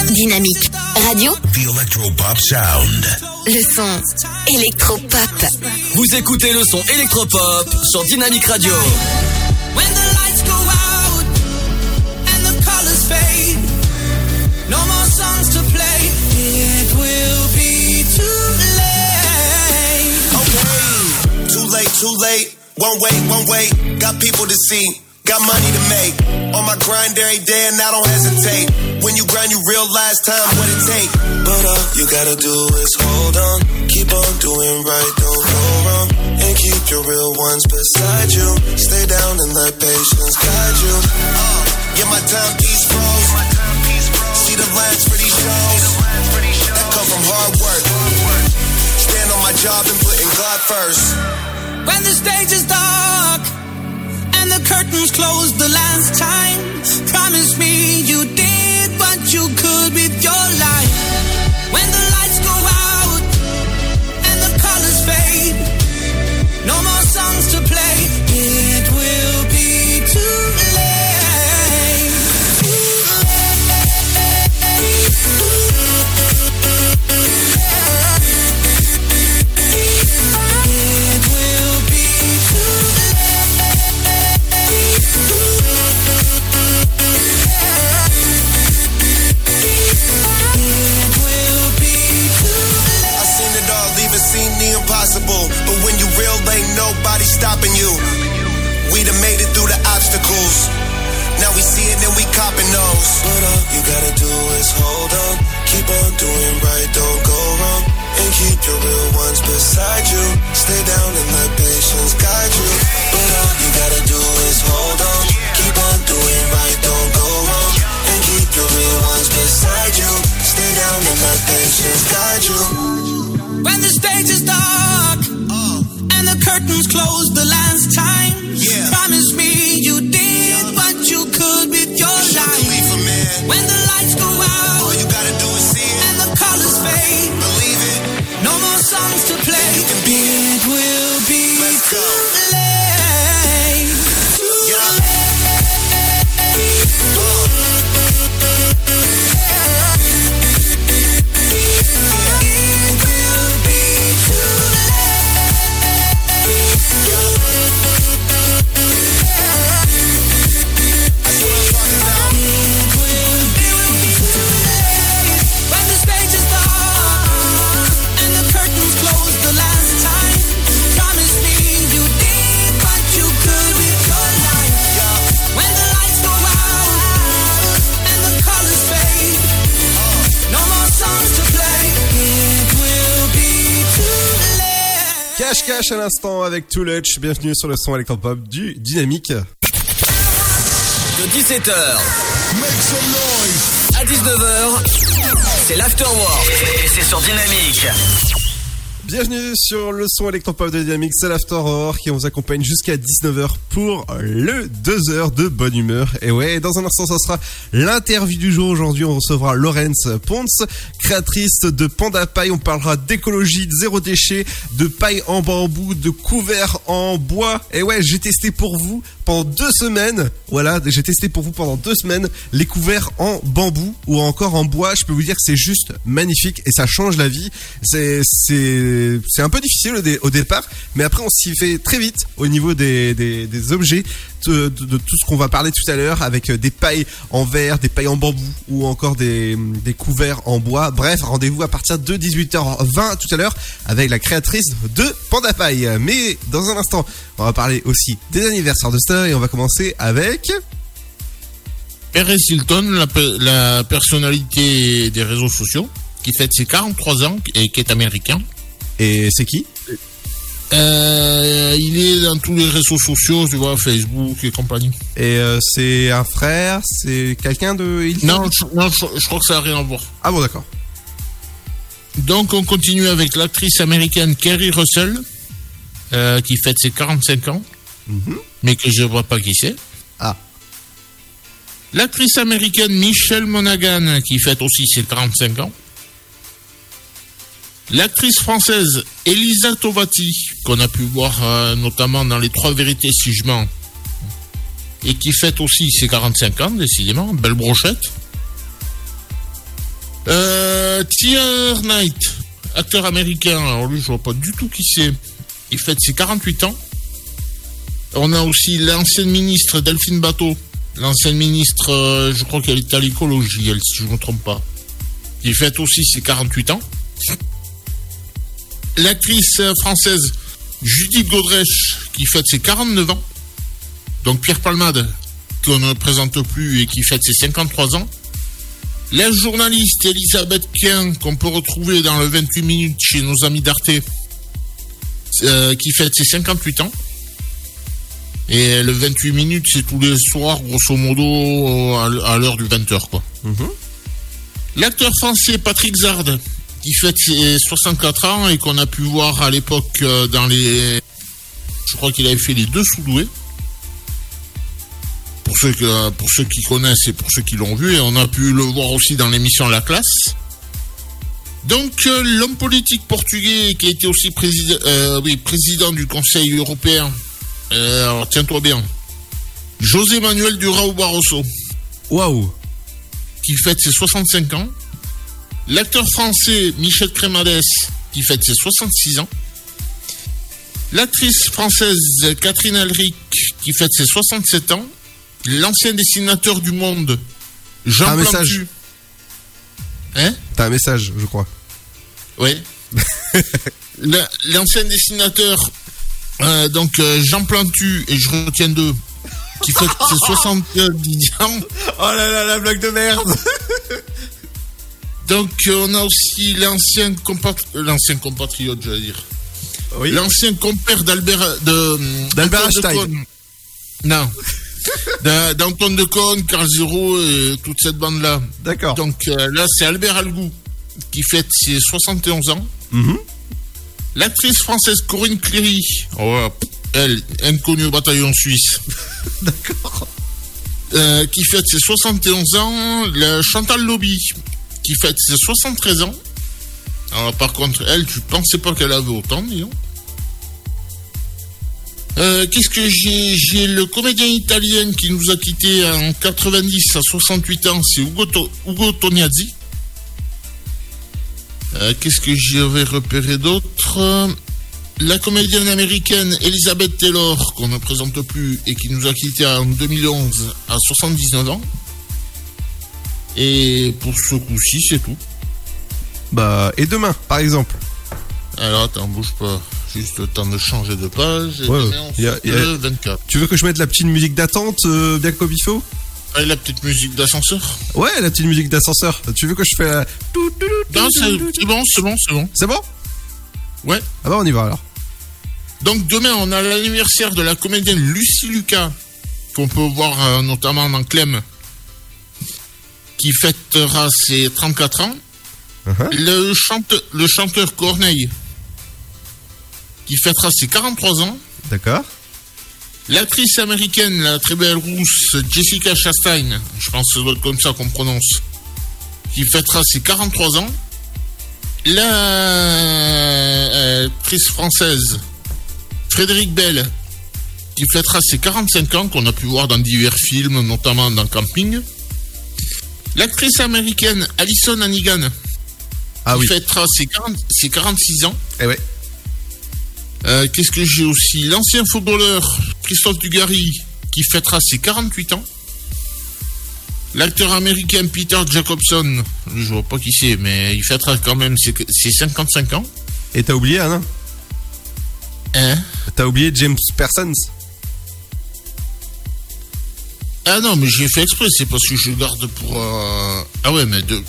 Dynamique. Radio. The Electropop Sound. Le son électropop. Vous écoutez le son électropop sur Dynamique Radio. When the lights go out and the colors fade, no more songs to play. It will be too late. Okay. Too late, too late. One way, one way. Got people to see. Got money to make. On my grind every day and I don't hesitate. When you grind, you realize time what it take. But all you gotta do is hold on. Keep on doing right, don't go wrong. And keep your real ones beside you. Stay down and let patience guide you. Uh, yeah, my timepiece froze. See the lines for these shows. That come from hard work. Stand on my job and putting God first. When the stage is dark and the curtains close the last time, promise me you did songs to play. invincible, but when you real, ain't nobody stopping you. We done made it through the obstacles. Now we see it and we copping those. But all you gotta do is hold on. Keep on doing right, don't go wrong. And keep your real ones beside you. Stay down and let patience guide you. But all you gotta do is hold on. Keep on doing right, don't go wrong. And keep your real ones beside you. Stay down and let patience guide you. When the stage is dark uh. and the curtains close the last time, yeah. promise me you did yeah. what you could with your you life. When the lights go out, all you gotta do is see it, and the colors fade. Believe it. No more songs to play. You can be it. will be too late. Too yeah. late. Oh. Cash Cash à l'instant avec Too. Bienvenue sur le son électropop du Dynamique. De 17h à 19h, c'est l'Afterwork. Et c'est sur Dynamique. Bienvenue sur le son électropop de Dynamique, c'est l'Afterwork qui vous accompagne jusqu'à 19h pour le 2 heures de bonne humeur. Et ouais, dans un instant, ça sera l'interview du jour. Aujourd'hui, on recevra Laurence Ponce, créatrice de Panda Paille. On parlera d'écologie, de zéro déchet, de paille en bambou, de couverts en bois. Et ouais, j'ai testé pour vous pendant deux semaines. Voilà, j'ai testé pour vous pendant deux semaines les couverts en bambou ou encore en bois. Je peux vous dire que c'est juste magnifique et ça change la vie. C'est un peu difficile au, dé- au départ, mais après on s'y fait très vite au niveau des des, objets. De, tout ce qu'on va parler tout à l'heure avec euh, des pailles en verre, des pailles en bambou ou encore des, des couverts en bois. Bref, rendez-vous à partir de 18h20 tout à l'heure avec la créatrice de Panda Paille. Mais dans un instant, on va parler aussi des anniversaires de Star et on va commencer avec... Perez Hilton, la, pe- la personnalité des réseaux sociaux, qui fête ses 43 ans et qui est américain. Et c'est qui? Euh, il est dans tous les réseaux sociaux, tu vois, Facebook et compagnie. Et euh, c'est un frère, c'est quelqu'un de... Hilton? Non, je, non, je, je crois que ça n'a rien à voir. Ah bon d'accord. Donc on continue avec l'actrice américaine Kerry Russell, euh, qui fête ses 45 ans, mais que je ne vois pas qui c'est. Ah. L'actrice américaine Michelle Monaghan, qui fête aussi ses 45 ans. L'actrice française Elisa Tovati, qu'on a pu voir euh, notamment dans Les Trois Vérités si je mens, et qui fête aussi ses 45 ans, décidément, belle brochette. Euh, Tier Knight, acteur américain, alors lui je vois pas du tout qui c'est, il fête ses 48 ans. On a aussi l'ancienne ministre Delphine Bateau, l'ancienne ministre, euh, je crois qu'elle est à l'écologie, elle, si je ne me trompe pas. Il fête aussi ses 48 ans. L'actrice française Judith Godrèche, qui fête ses 49 ans. Donc Pierre Palmade, qu'on ne présente plus et qui fête ses 53 ans. La journaliste Elisabeth Quint, qu'on peut retrouver dans le 28 minutes chez nos amis d'Arte, euh, qui fête ses 58 ans. Et le 28 minutes, c'est tous les soirs, grosso modo, euh, à l'heure du 20h, quoi. L'acteur français Patrick Zard, qui fête ses 64 ans et qu'on a pu voir à l'époque euh, dans les... Je crois qu'il avait fait les deux sous-doués. Pour ceux, que, pour ceux qui connaissent et pour ceux qui l'ont vu, et on a pu le voir aussi dans l'émission La Classe. Donc, euh, l'homme politique portugais qui a été aussi président, euh, oui, président du Conseil européen, alors tiens-toi bien, José Manuel Durao Barroso. Waouh Qui fête ses 65 ans. L'acteur français Michel Crémades, qui fête ses 66 ans. L'actrice française Catherine Alric, qui fête ses 67 ans. L'ancien dessinateur du monde, Jean Un Plantu. message. Hein? T'as un message, je crois. Oui. La- L'ancien dessinateur, euh, donc euh, Jean Plantu, et je retiens deux, qui ses 70 ans. Oh là là, la blague de merde Donc euh, on a aussi l'ancien compat- euh, l'ancien compatriote, j'allais dire. L'ancien compère d'Albert de D'Albert Einstein. Non. D'A- D'Antoine de Caunes, Carl Zero et toute cette bande-là. D'accord. Donc euh, là, c'est Albert Algou qui fête ses 71 ans. Mhm. L'actrice française Corinne Cléry, oh, elle, inconnue au bataillon suisse. D'accord. euh, qui fête ses 71 ans. La Chantal Lobby, qui fête ses 73 ans. Alors par contre, elle, tu pensais pas qu'elle avait autant, disons. Euh, Qu'est-ce que j'ai J'ai le comédien italien qui nous a quittés en 90 à 68 ans, c'est Ugo, To- Ugo Tognazzi. Euh, Qu'est-ce que j'avais repéré d'autre? La comédienne américaine Elizabeth Taylor, qu'on ne présente plus et qui nous a quittés en 2011 à 79 ans. Et pour ce coup-ci, c'est tout. Bah, et demain, par exemple. Alors attends, bouge pas. Juste le temps de changer de page. Et Ouais, demain, on y a- fait y a- le 24. Tu veux que je mette la petite musique d'attente, euh, bien comme il faut et la petite musique d'ascenseur Ouais, la petite musique d'ascenseur. Tu veux que je fasse la... Non, c'est bon, c'est bon, c'est bon. C'est bon? Ouais. Ah bah on y va alors. Donc demain, on a l'anniversaire de la comédienne Lucie Lucas, qu'on peut voir euh, notamment dans Clem, qui fêtera ses 34 ans. Uh-huh. le, chante- le chanteur Corneille, qui fêtera ses 43 ans. D'accord. L'actrice américaine, la très belle rousse Jessica Chastain, je pense que être comme ça qu'on prononce, qui fêtera ses 43 ans. La euh, actrice française Frédéric Bell, qui fêtera ses 45 ans, qu'on a pu voir dans divers films, notamment dans Camping. L'actrice américaine Alison Hannigan, Ah qui oui. fêtera ses, 40 ses 46 ans. Eh ouais. Euh, Qu'est-ce que j'ai aussi L'ancien footballeur Christophe Dugarry qui fêtera ses 48 ans. L'acteur américain Peter Jacobson, je vois pas qui c'est, mais il fêtera quand même ses, ses 55 ans. Et t'as oublié, Anna Hein? T'as oublié James Parsons Ah non, mais j'ai fait exprès, c'est parce que je garde pour... euh, Ah ouais, mais de...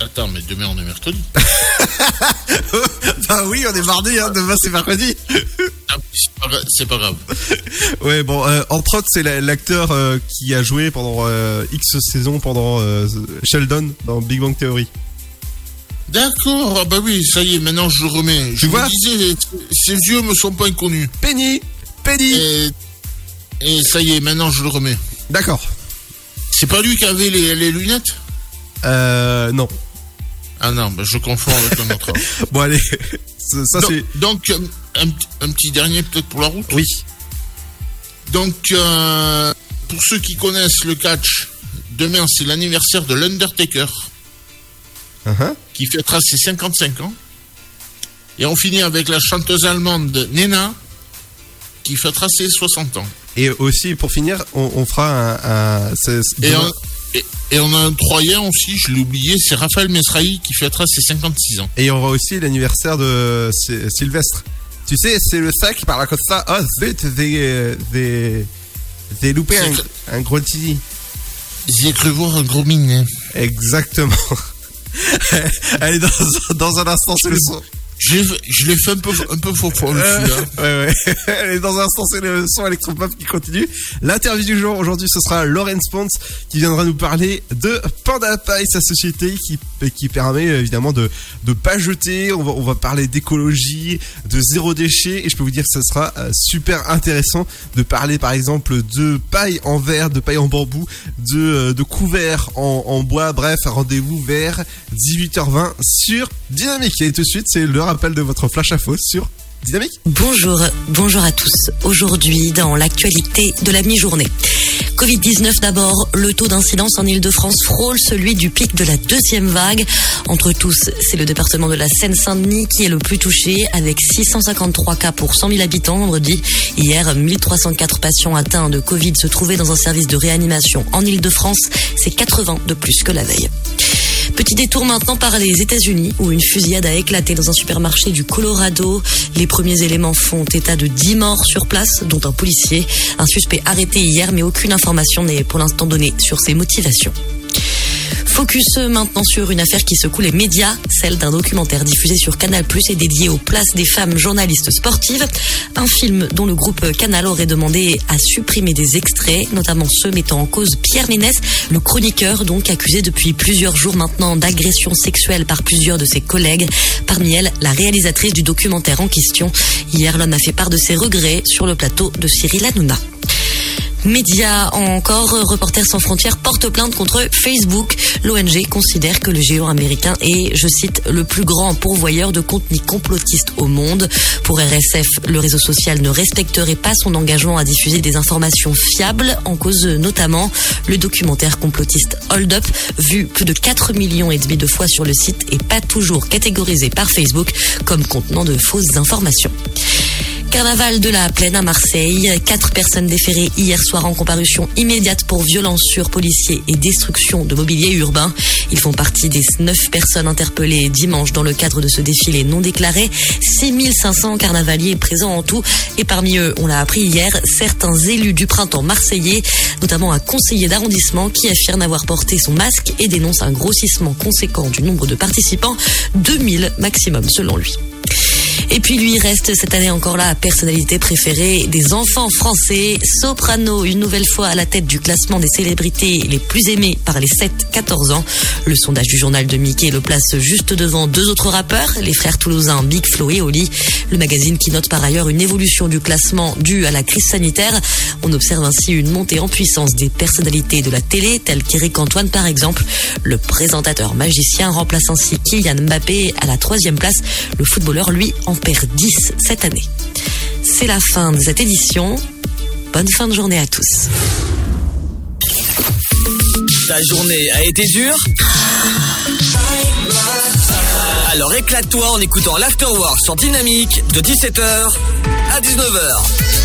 Attends, mais demain on est mercredi. Bah oui, on est mardi, hein, demain c'est mercredi. Ah, c'est pas gra- c'est pas grave. Ouais, bon, euh, entre autres, c'est la- l'acteur euh, qui a joué pendant euh, X saisons pendant Sheldon dans Big Bang Theory. D'accord, ah bah oui, ça y est, maintenant je le remets. je vois vous disais, ces vieux me sont pas inconnus. Penny Penny Et, et ça y est, maintenant je le remets. D'accord. C'est pas lui qui avait les, les lunettes? Euh, non. Ah non, bah je confonds avec un autre. Bon, allez. Ça, donc, c'est. donc, un, un petit dernier peut-être pour la route? Oui. Donc, euh, pour ceux qui connaissent le catch, demain c'est l'anniversaire de l'Undertaker, Uh-huh. qui fêtera ses 55 ans. Et on finit avec la chanteuse allemande Nena, qui fêtera ses 60 ans. Et aussi, pour finir, on, on fera un. Et on, et, et on a un Troyen aussi, je l'ai oublié, c'est Raphaël Mesrahi qui fêtera ses 56 ans. Et il y aura aussi l'anniversaire de Sy- Sylvestre. Tu sais, c'est le sac qui parle comme ça. Oh, zut, j'ai loupé un, un gros titi. J'ai cru voir un gros minet. Exactement. Allez, dans, dans un instant, c'est le son. Je, l'ai- je l'ai fait un peu, un peu faux Euh, ouais, ouais. Dans un instant, c'est le son électropop qui continue. L'interview du jour, aujourd'hui, ce sera Laurence Pons qui viendra nous parler de Panda Pie, sa société qui, qui permet évidemment de de pas jeter. On va, on va parler d'écologie, de zéro déchet et je peux vous dire que ce sera euh, super intéressant de parler par exemple de paille en verre, de paille en bambou, de, euh, de couverts en, en bois. Bref, rendez-vous vers 18h20 sur Dynamique. Et tout de suite, c'est le rappel de votre flash info sur Dynamique. Bonjour, bonjour à tous. Aujourd'hui, dans l'actualité de la mi-journée. Covid-19 d'abord, le taux d'incidence en Ile-de-France frôle celui du pic de la deuxième vague. Entre tous, c'est le département de la Seine-Saint-Denis qui est le plus touché avec 653 cas pour 100 000 habitants vendredi. Hier, 1304 patients atteints de Covid se trouvaient dans un service de réanimation en Ile-de-France. C'est 80 de plus que la veille. Petit détour maintenant par les États-Unis où une fusillade a éclaté dans un supermarché du Colorado. Les premiers éléments font état de 10 morts sur place, dont un policier. Un suspect arrêté hier, mais aucune information n'est pour l'instant donnée sur ses motivations. Focus maintenant sur une affaire qui secoue les médias, celle d'un documentaire diffusé sur Canal+, et dédié aux places des femmes journalistes sportives. Un film dont le groupe Canal aurait demandé à supprimer des extraits, notamment ceux mettant en cause Pierre Ménès, le chroniqueur donc accusé depuis plusieurs jours maintenant d'agression sexuelle par plusieurs de ses collègues. Parmi elles, la réalisatrice du documentaire en question. Hier, l'homme a fait part de ses regrets sur le plateau de Cyril Hanouna. Média encore, Reporters sans frontières porte plainte contre Facebook. L'ONG considère que le géant américain est, je cite, le plus grand pourvoyeur de contenu complotiste au monde. Pour RSF, le réseau social ne respecterait pas son engagement à diffuser des informations fiables, en cause notamment le documentaire complotiste Hold Up, vu plus de 4 millions et demi de fois sur le site et pas toujours catégorisé par Facebook comme contenant de fausses informations. Carnaval de la Plaine à Marseille. Quatre personnes déférées hier soir en comparution immédiate pour violence sur policiers et destruction de mobilier urbain. Ils font partie des neuf personnes interpellées dimanche dans le cadre de ce défilé non déclaré. 6500 carnavaliers présents en tout. Et parmi eux, on l'a appris hier, certains élus du printemps marseillais, notamment un conseiller d'arrondissement qui affirme avoir porté son masque et dénonce un grossissement conséquent du nombre de participants, 2000 maximum selon lui. Et puis lui reste cette année encore la personnalité préférée des enfants français. Soprano, une nouvelle fois à la tête du classement des célébrités les plus aimées par les 7-14 ans. Le sondage du journal de Mickey le place juste devant deux autres rappeurs, les frères toulousains Big Flo et Oli. Le magazine qui note par ailleurs une évolution du classement due à la crise sanitaire. On observe ainsi une montée en puissance des personnalités de la télé, telles qu'Éric Antoine par exemple. Le présentateur magicien remplace ainsi Kylian Mbappé à la troisième place. Le footballeur, lui, en perd 10 cette année. C'est la fin de cette édition. Bonne fin de journée à tous. Ta journée a été dure Alors éclate-toi en écoutant l'Afterwork sur Dynamique de 17h à 19h.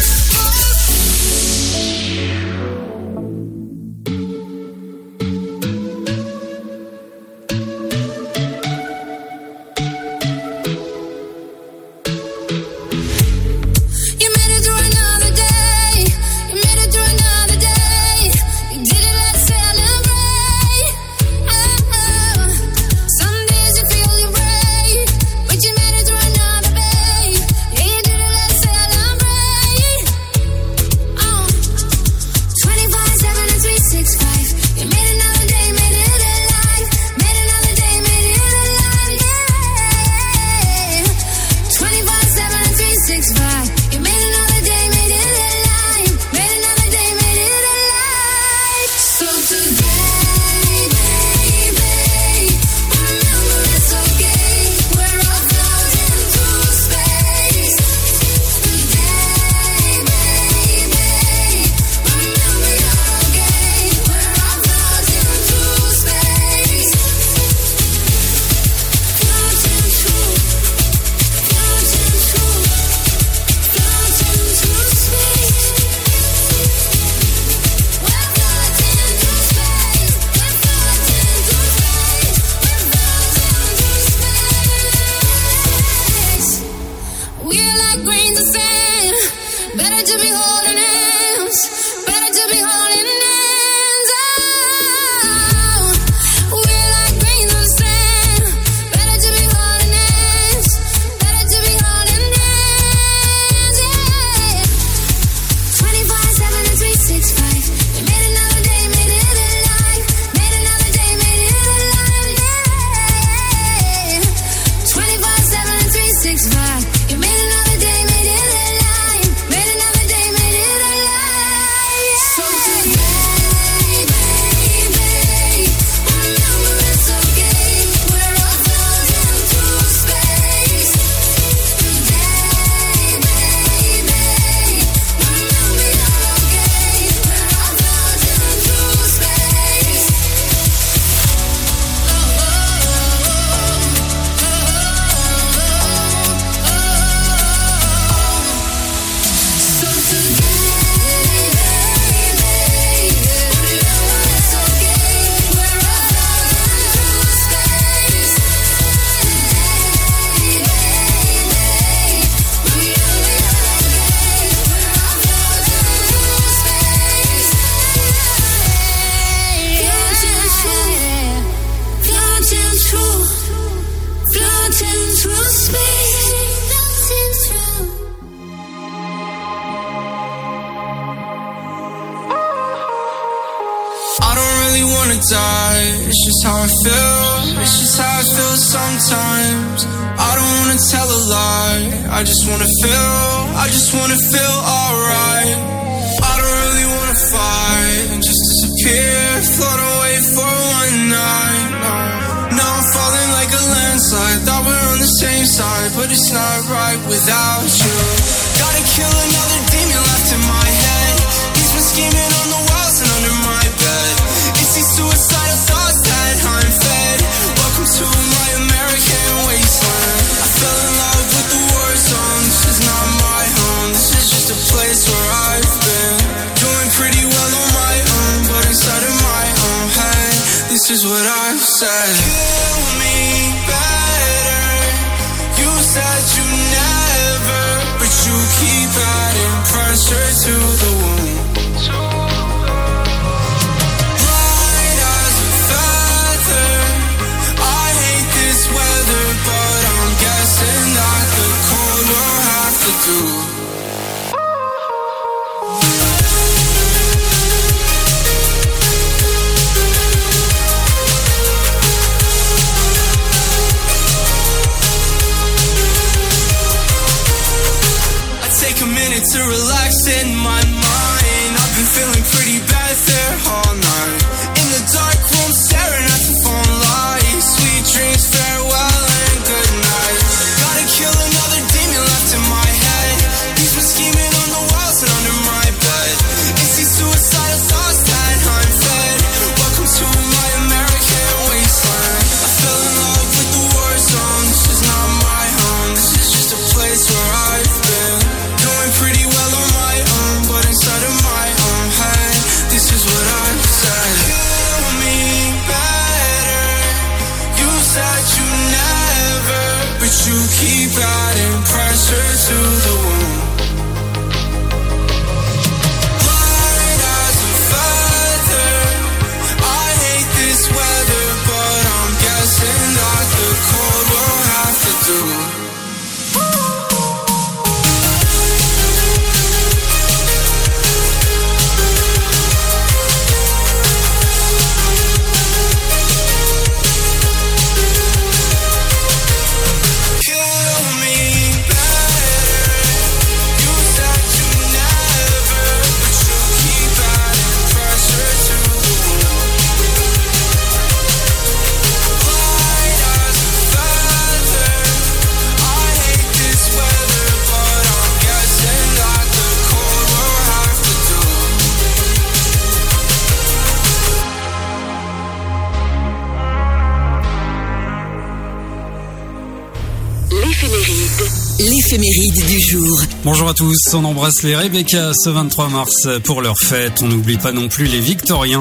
On embrasse les Rebecca ce 23 mars pour leur fête. On n'oublie pas non plus les Victoriens.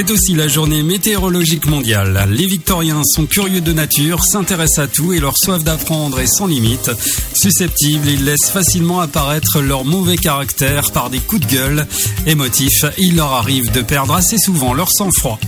C'est aussi la journée météorologique mondiale. Les Victoriens sont curieux de nature, s'intéressent à tout et leur soif d'apprendre est sans limite. Susceptibles, ils laissent facilement apparaître leur mauvais caractère par des coups de gueule. Émotifs, il leur arrive de perdre assez souvent leur sang-froid.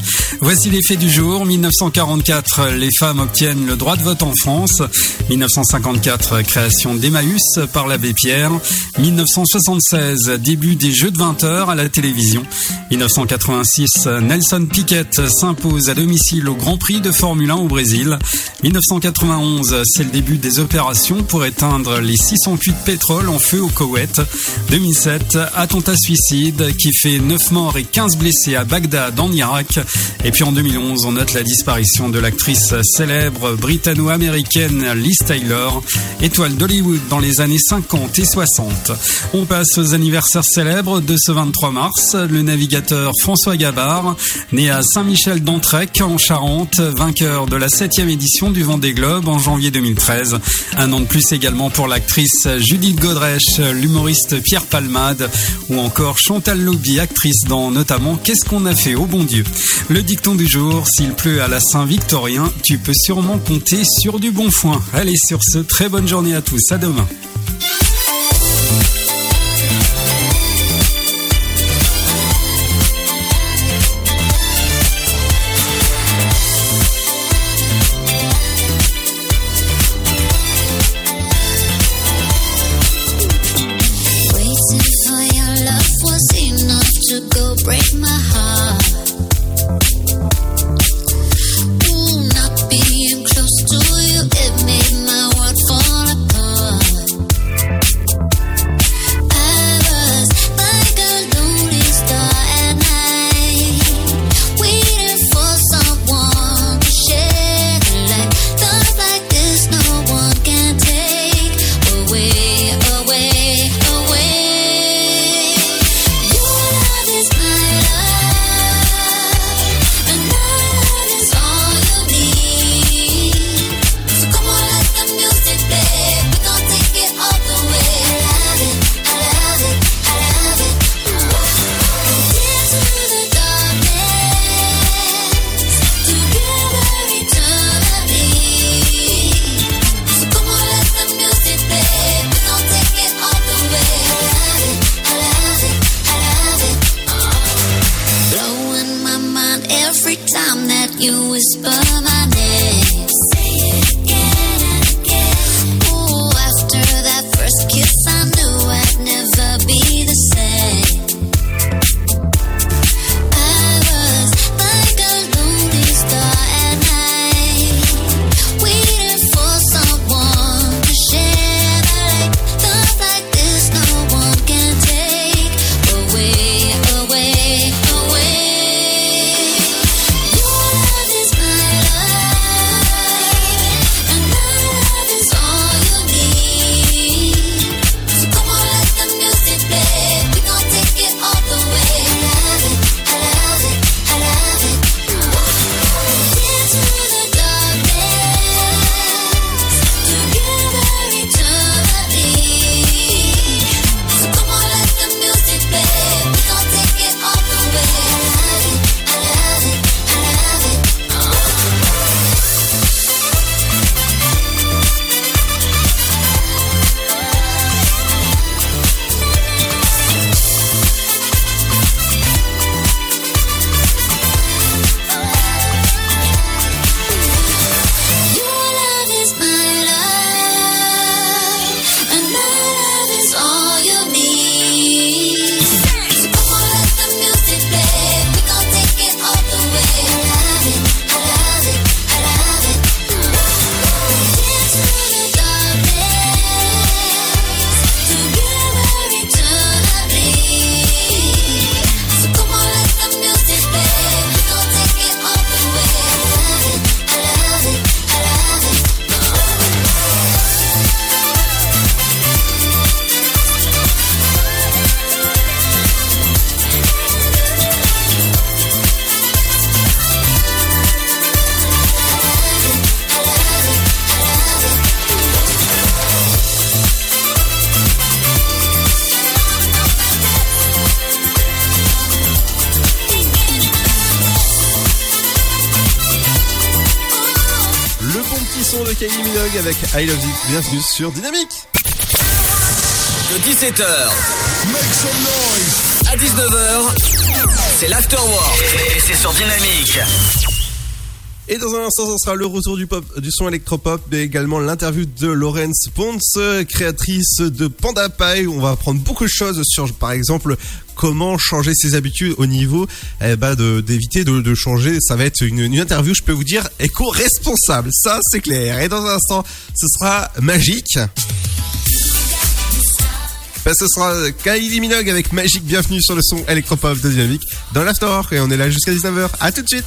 Voici les faits du jour. 1944, les femmes obtiennent le droit de vote en France. 1954, création d'Emmaüs par l'abbé Pierre. 1976, début des Jeux de 20 heures à la télévision. 1986, Nelson Piquet s'impose à domicile au Grand Prix de Formule 1 au Brésil. 1991, c'est le début des opérations pour éteindre les 600 puits de pétrole en feu au Koweït. 2007, attentat suicide qui fait 9 morts et 15 blessés à Bagdad en Irak. Et puis en 2011, on note la disparition de l'actrice célèbre britanno-américaine Liz Taylor, étoile d'Hollywood dans les années 50 et 60. On passe aux anniversaires célèbres de ce 23 mars. Le navigateur François Gabard, né à Saint-Michel d'Entrec en Charente, vainqueur de la 7e édition du Vendée Globe en janvier 2013. Un an de plus également pour l'actrice Judith Godrèche, l'humoriste Pierre Palmade ou encore Chantal Lobby, actrice dans notamment Qu'est-ce qu'on a fait au bon Dieu? Le dicton du jour, s'il pleut à la Saint-Victorien, tu peux sûrement compter sur du bon foin. Allez, sur ce, très bonne journée à tous. À demain. I Love You. Bienvenue sur Dynamique. De 17h à 19h, c'est l'Afterwork. Et c'est sur Dynamique. Et dans un instant, ce sera le retour du pop, du son électropop, mais également l'interview de Laurence Pons, créatrice de Panda Pie. On va apprendre beaucoup de choses sur, par exemple, comment changer ses habitudes au niveau eh ben, d'éviter de, changer. Ça va être une, interview, je peux vous dire, éco-responsable. Ça, c'est clair. Et dans un instant, ce sera magique. Ben, ce sera Kylie Minogue avec Magique. Bienvenue sur le son électropop de Dynamique dans l'Afterwork. Et on est là jusqu'à 19h. À tout de suite.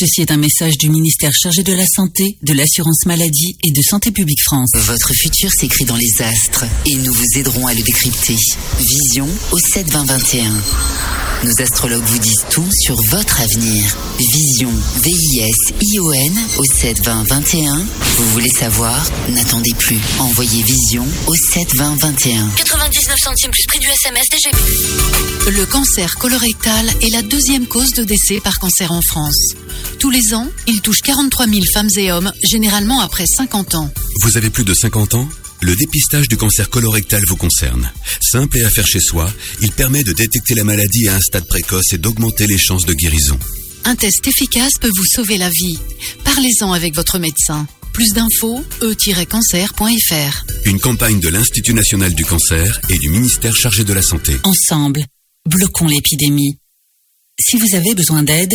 Ceci est un message du ministère chargé de la Santé, de l'Assurance Maladie et de Santé Publique France. Votre futur s'écrit dans les astres et nous vous aiderons à le décrypter. Vision au 72021. Nos astrologues vous disent tout sur votre avenir. Vision, V-I-S-I-O-N au 72021. Vous voulez savoir? N'attendez plus. Envoyez Vision au 72021. 99 centimes plus prix du SMS DGP. Le cancer colorectal est la deuxième cause de décès par cancer en France. Tous les ans, il touche 43 000 femmes et hommes, généralement après 50 ans. Vous avez plus de 50 ans? Le dépistage du cancer colorectal vous concerne. Simple et à faire chez soi, il permet de détecter la maladie à un stade précoce et d'augmenter les chances de guérison. Un test efficace peut vous sauver la vie. Parlez-en avec votre médecin. Plus d'infos, e-cancer.fr. Une campagne de l'Institut national du cancer et du ministère chargé de la santé. Ensemble, bloquons l'épidémie. Si vous avez besoin d'aide,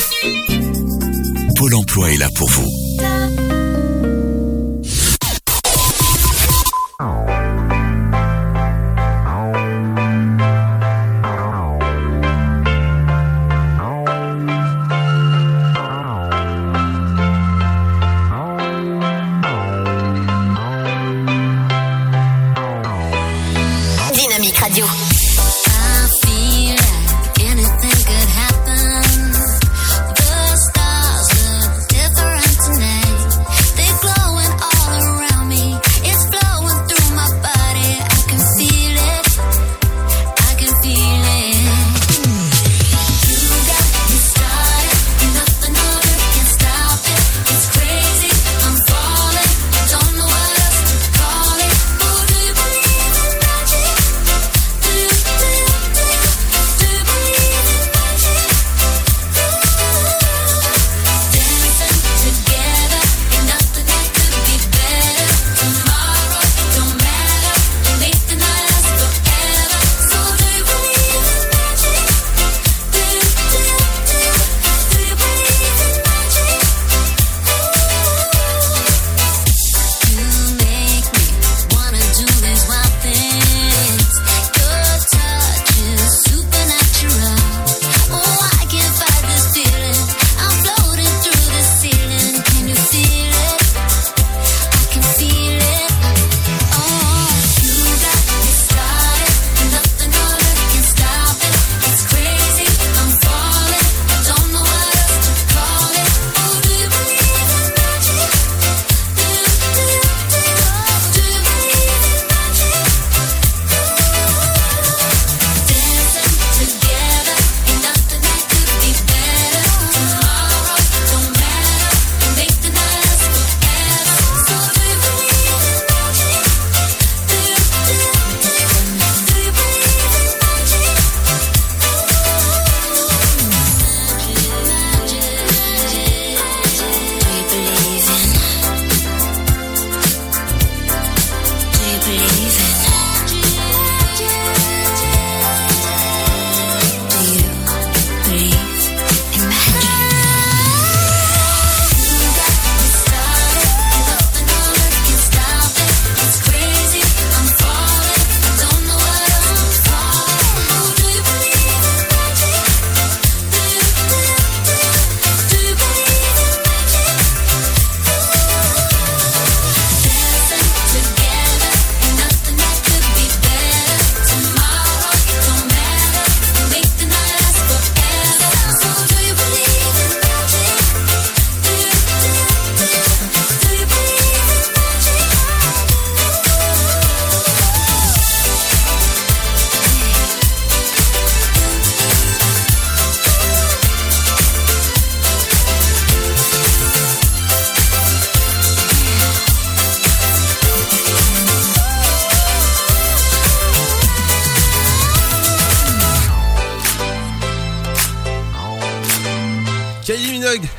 Pôle emploi est là pour vous.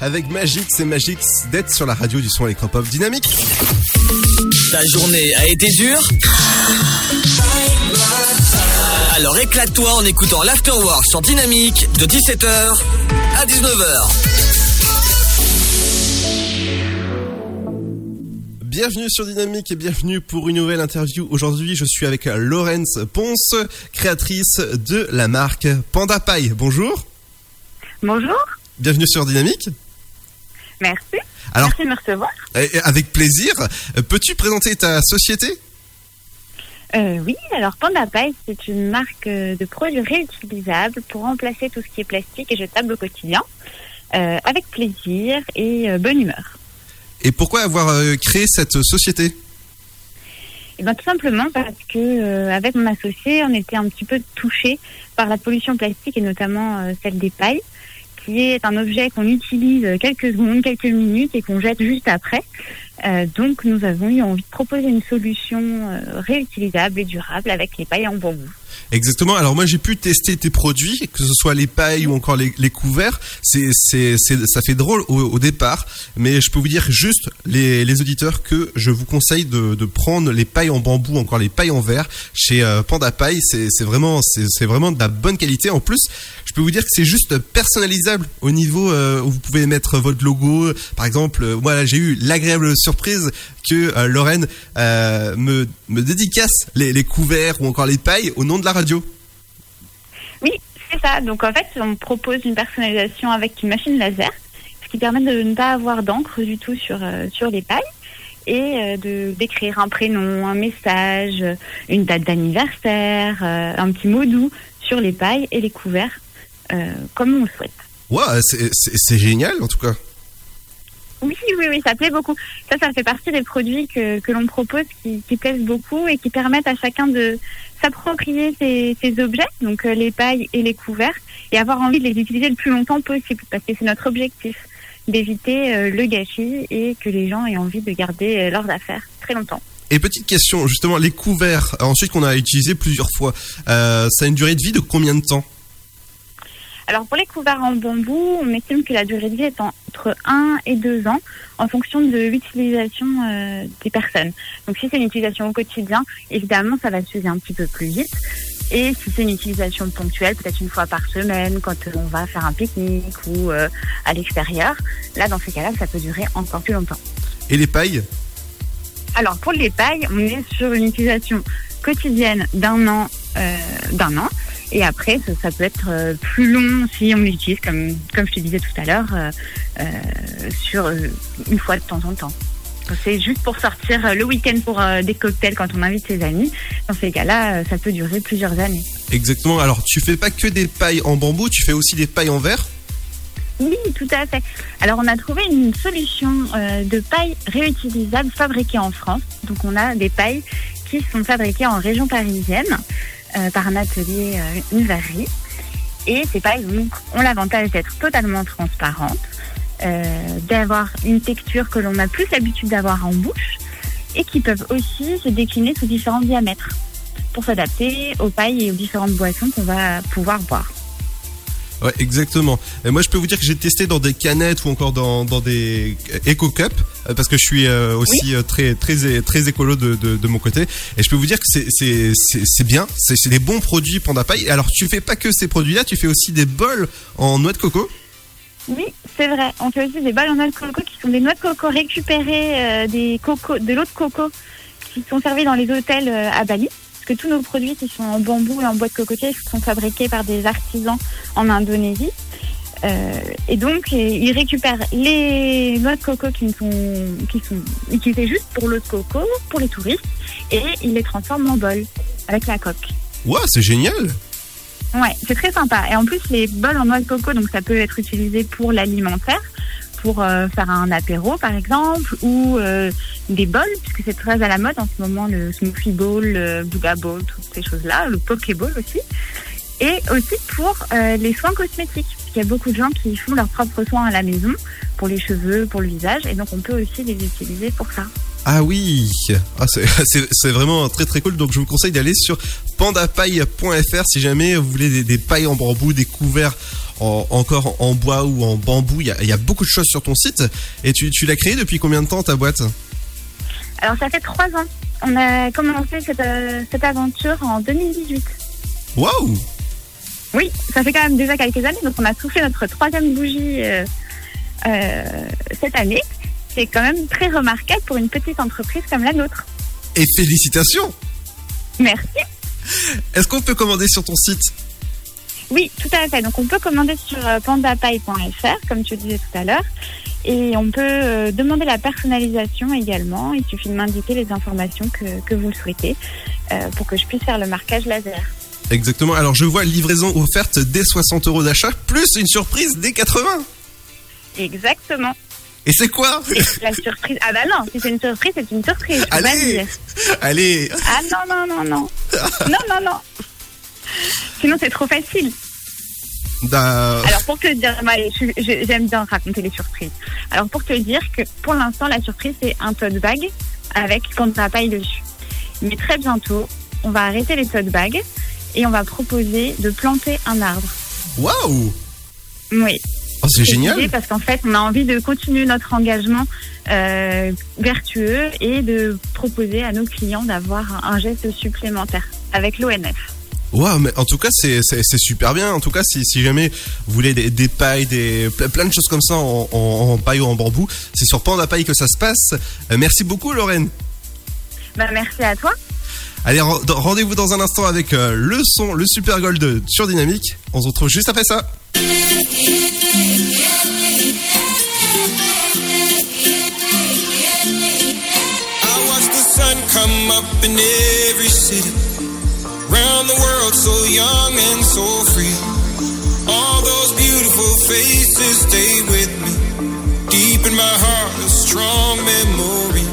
Avec Magic, c'est magique d'être sur la radio du son électropop dynamique. Ta journée a été dure Alors éclate-toi en écoutant l'Afterwork sur Dynamique de 17h à 19h. Bienvenue sur Dynamique et bienvenue pour une nouvelle interview. Aujourd'hui, je suis avec Laurence Ponce, créatrice de la marque Panda Pie. Bonjour. Bonjour, Bienvenue sur Dynamique. Merci. Alors- merci de me recevoir. Et- et Avec plaisir. Euh, Peux-tu présenter ta société? Euh, oui, alors Panda Pie, c'est une marque euh, de produits réutilisables pour remplacer tout ce qui est plastique et jetable au quotidien, euh, avec plaisir et euh, bonne humeur. Et pourquoi avoir créé cette société? Et ben tout simplement parce que avec mon associé, on était un petit peu touchés par la pollution plastique et notamment celle des pailles, qui est un objet qu'on utilise quelques secondes, quelques minutes et qu'on jette juste après. Euh, donc nous avons eu envie de proposer une solution euh, réutilisable et durable avec les pailles en bambou. Exactement. Alors moi j'ai pu tester tes produits, que ce soit les pailles ou encore les, les couverts. C'est, c'est, c'est, ça fait drôle au, au départ, mais je peux vous dire juste les, les auditeurs que je vous conseille de, de prendre les pailles en bambou, encore les pailles en verre chez euh, Panda Paille. C'est, c'est vraiment, c'est, c'est vraiment de la bonne qualité. En plus, je peux vous dire que c'est juste personnalisable au niveau euh, où vous pouvez mettre votre logo. Par exemple, euh, moi j'ai eu l'agréable surprise que euh, Lorraine me, me dédicace les, les couverts ou encore les pailles au nom de la radio. Oui, c'est ça. Donc en fait, on propose une personnalisation avec une machine laser, ce qui permet de ne pas avoir d'encre du tout sur, euh, sur les pailles et euh, de d'écrire un prénom, un message, euh, une date d'anniversaire, euh, un petit mot doux sur les pailles et les couverts, euh, comme on le souhaite. C'est, c'est génial en tout cas. Oui, oui, oui, ça plaît beaucoup. Ça, ça fait partie des produits que, que l'on propose qui, plaisent beaucoup et qui permettent à chacun de s'approprier ces, objets, donc euh, les pailles et les couverts, et avoir envie de les utiliser le plus longtemps possible, parce que c'est notre objectif, d'éviter euh, le gâchis et que les gens aient envie de garder euh, leurs affaires très longtemps. Et petite question, justement, les couverts, ensuite qu'on a utilisé plusieurs fois, ça a une durée de vie de combien de temps? Alors pour les couverts en bambou, on estime que la durée de vie est entre 1 et 2 ans en fonction de l'utilisation euh, des personnes. Donc si c'est une utilisation au quotidien, évidemment ça va s'user un petit peu plus vite. Et si c'est une utilisation ponctuelle, peut-être une fois par semaine, quand euh, on va faire un pique-nique ou euh, à l'extérieur, là dans ces cas-là, ça peut durer encore plus longtemps. Et les pailles? Alors pour les pailles, on est sur une utilisation quotidienne d'un an, euh, d'un an. Et après, ça, ça peut être euh, plus long si on l'utilise, comme, comme je te disais tout à l'heure, euh, euh, sur une fois de temps en temps. C'est juste pour sortir le week-end pour euh, des cocktails quand on invite ses amis. Dans ces cas-là, ça peut durer plusieurs années. Exactement. Alors, tu fais pas que des pailles en bambou, tu fais aussi des pailles en verre? Oui, tout à fait. Alors, on a trouvé une solution euh, de paille réutilisable fabriquée en France. Donc, on a des pailles qui sont fabriquées en région parisienne euh, par un atelier euh, une verrerie. Et ces pailles donc, ont l'avantage d'être totalement transparentes, euh, d'avoir une texture que l'on a plus l'habitude d'avoir en bouche et qui peuvent aussi se décliner sous différents diamètres pour s'adapter aux pailles et aux différentes boissons qu'on va pouvoir boire. Ouais, exactement. Et moi, je peux vous dire que j'ai testé dans des canettes ou encore dans, dans des Eco Cup euh, parce que je suis euh, aussi euh, très très très écolo de, de, de mon côté. Et je peux vous dire que c'est c'est c'est bien. C'est c'est des bons produits Panda Paille. Alors, tu fais pas que ces produits-là, tu fais aussi des bols en noix de coco. Oui, c'est vrai. On fait aussi des balles en noix de coco qui sont des noix de coco récupérées euh, des coco, de l'eau de coco qui sont servies dans les hôtels euh, à Bali. Parce que tous nos produits qui sont en bambou et en bois de cocotier sont fabriqués par des artisans en Indonésie. Euh, et donc, ils récupèrent les noix de coco qui sont, qui sont utilisées juste pour l'eau de coco, pour les touristes, et ils les transforment en bol avec la coque. Ouais, c'est génial. Ouais, c'est très sympa. Et en plus, les bols en noix de coco, donc ça peut être utilisé pour l'alimentaire, pour euh, faire un apéro par exemple, ou euh, des bols, puisque c'est très à la mode en ce moment, le smoothie bowl, le booga bowl, toutes ces choses-là, le pokéball aussi. Et aussi pour euh, les soins cosmétiques, qu'il y a beaucoup de gens qui font leurs propres soins à la maison, pour les cheveux, pour le visage, et donc on peut aussi les utiliser pour ça. Ah oui, ah, c'est vraiment très très cool. Donc je vous conseille d'aller sur pandapaille.fr si jamais vous voulez des, des pailles en bambou, des couverts en- encore en bois ou en bambou. Il y, a, il y a beaucoup de choses sur ton site. Et tu, tu l'as créé depuis combien de temps ta boîte? Alors ça fait trois ans. On a commencé cette, euh, cette aventure en 2018. Waouh Oui, ça fait quand même déjà quelques années. Donc on a soufflé notre troisième bougie euh, euh, cette année. C'est quand même très remarquable pour une petite entreprise comme la nôtre. Et félicitations Merci. Est-ce qu'on peut commander sur ton site? Oui, tout à fait. Donc on peut commander sur euh, pandapaille.fr, comme tu disais tout à l'heure. Et on peut euh, demander la personnalisation également. Il suffit de m'indiquer les informations que, que vous le souhaitez euh, pour que je puisse faire le marquage laser. Exactement. Alors je vois livraison offerte dès 60 euros d'achat, plus une surprise dès 80. Exactement. Et c'est quoi? La surprise. Ah bah non, si c'est une surprise, c'est une surprise. Allez. Allez Ah non, non, non, non. non, non, non. Sinon, c'est trop facile. Da- Alors pour te dire, bah, j'aime bien raconter les surprises. Alors pour te dire que pour l'instant la surprise c'est un tote bag avec Panda Paille dessus. Mais très bientôt, on va arrêter les tote bags et on va proposer de planter un arbre. Waouh Oui. Oh, c'est génial. Parce qu'en fait, on a envie de continuer notre engagement euh, vertueux et de proposer à nos clients d'avoir un geste supplémentaire avec l'ONF. Waouh, mais en tout cas, c'est c'est- c'est super bien. En tout cas, si, si jamais vous voulez des, des pailles, des ple- plein de choses comme ça en, en, en paille ou en bambou, c'est sur Panda Paille que ça se passe. Euh, merci beaucoup, Lorraine. Bah, merci à toi. Allez, ren- rendez-vous dans un instant avec euh, le son, le Super Gold sur Dynamique. On se retrouve juste après ça. I watch the sun come up in every city. Round the world, so young and so free. All those beautiful faces stay with me. Deep in my heart, a strong memory.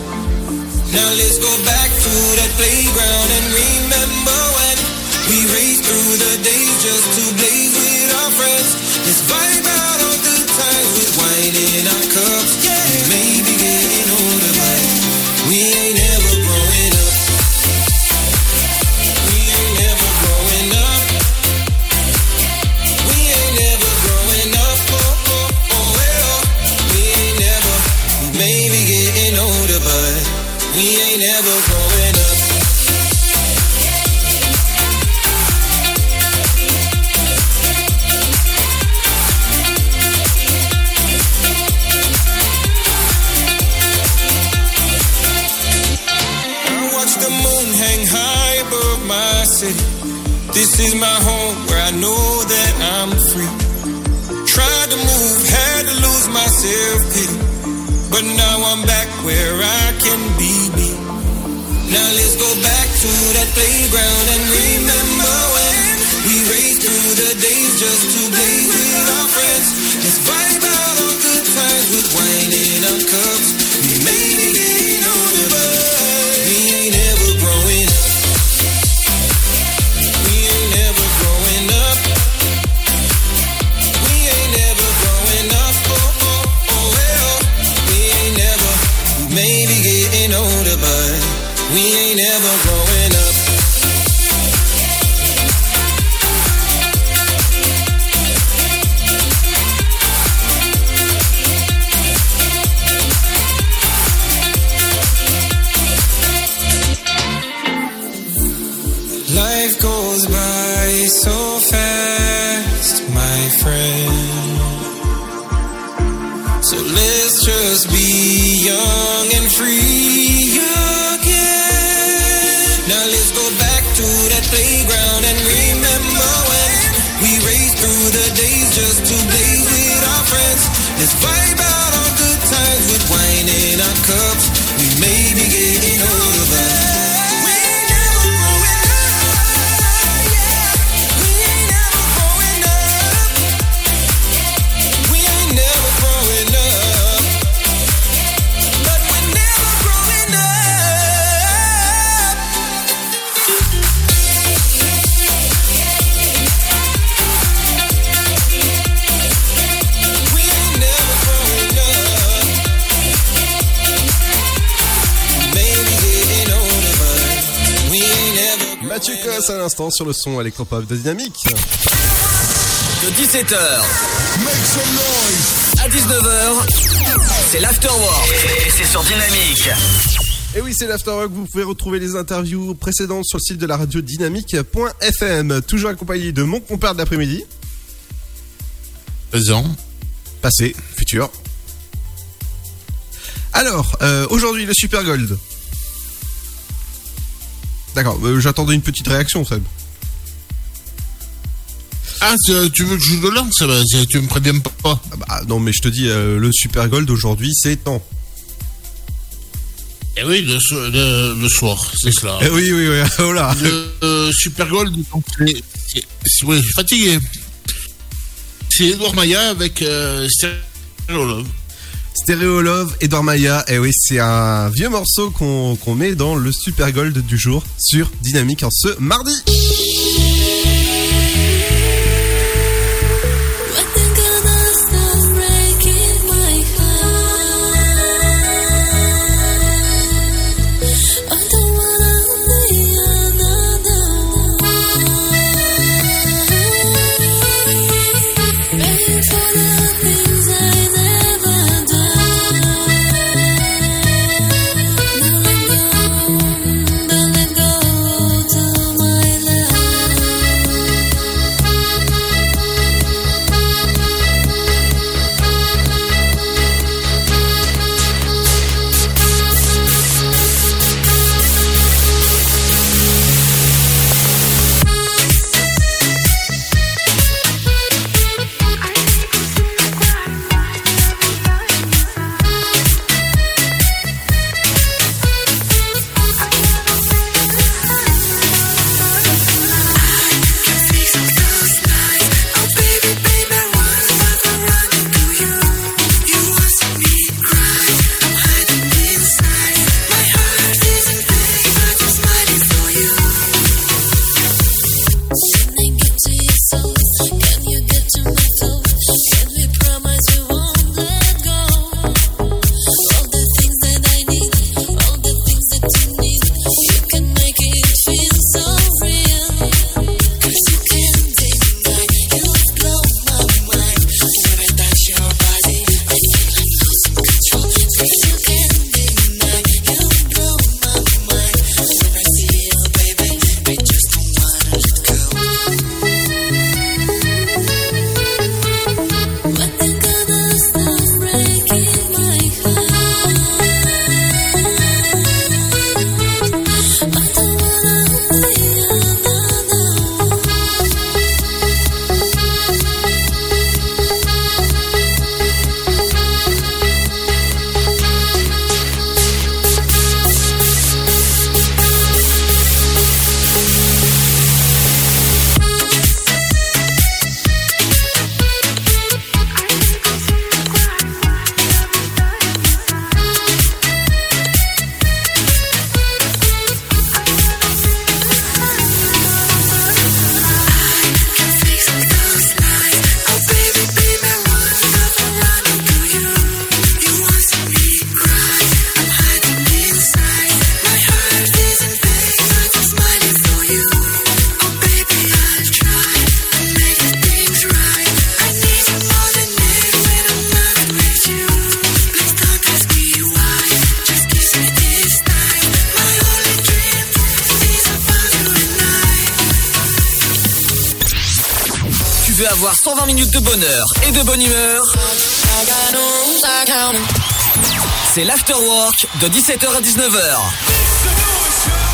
Now let's go back to that playground and remember when we raced through the days just to blaze with our friends. Let's vibe out This is my home where I know that I'm free. Tried to move, had to lose myself, pity. But now I'm back where I can be me. Now let's go back to that playground and remember when we raced through the days just to play with our friends. Let's l'instant sur le son électropop de Dynamique. De 17h à 19h, c'est l'Afterwork. Et c'est sur Dynamique. Et oui, c'est l'Afterwork. Vous pouvez retrouver les interviews précédentes sur le site de la radio dynamique.fm. Toujours accompagné de mon compère de l'après-midi. Présent. Passé, futur. Alors, euh, aujourd'hui, le Super Gold. D'accord, euh, j'attendais une petite réaction, Seb. Ah, c'est- tu veux que je le lance ça va, c'est- Tu me préviens pas Ah bah, non, mais je te dis, euh, le Super Gold aujourd'hui, c'est temps. Eh oui, le, so- le- le soir, c'est cela. Eh oui, oui, oui, oh là. Le euh, Super Gold, c'est- fatigué. C'est Edouard Maya avec euh, Stereo Love, Edouard Maya, et oui, c'est un vieux morceau qu'on qu'on met dans le Super Gold du jour sur Dynamique en ce mardi. C'est l'afterwork de 17h à 19h.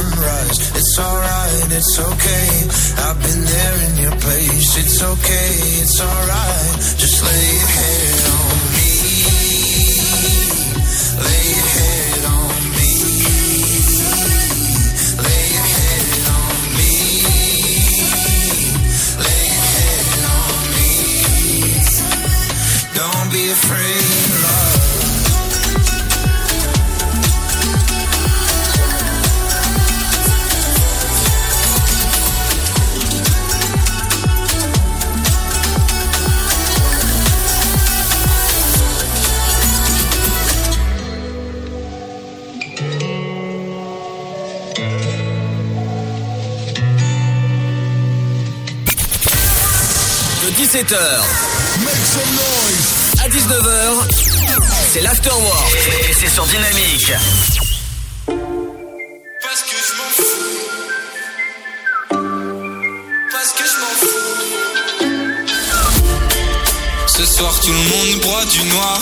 Sunrise. It's alright, it's okay. I've been there in your place. It's okay, it's alright. Just lay your head on me. Lay your head on me. Lay your head on me. Lay your head on me. Don't be afraid, love. De 17h à 19h, c'est l'afterwork et c'est sur Dynamique. Parce que je m'en fous. Parce que je m'en fous. Ce soir tout le monde boit du noir.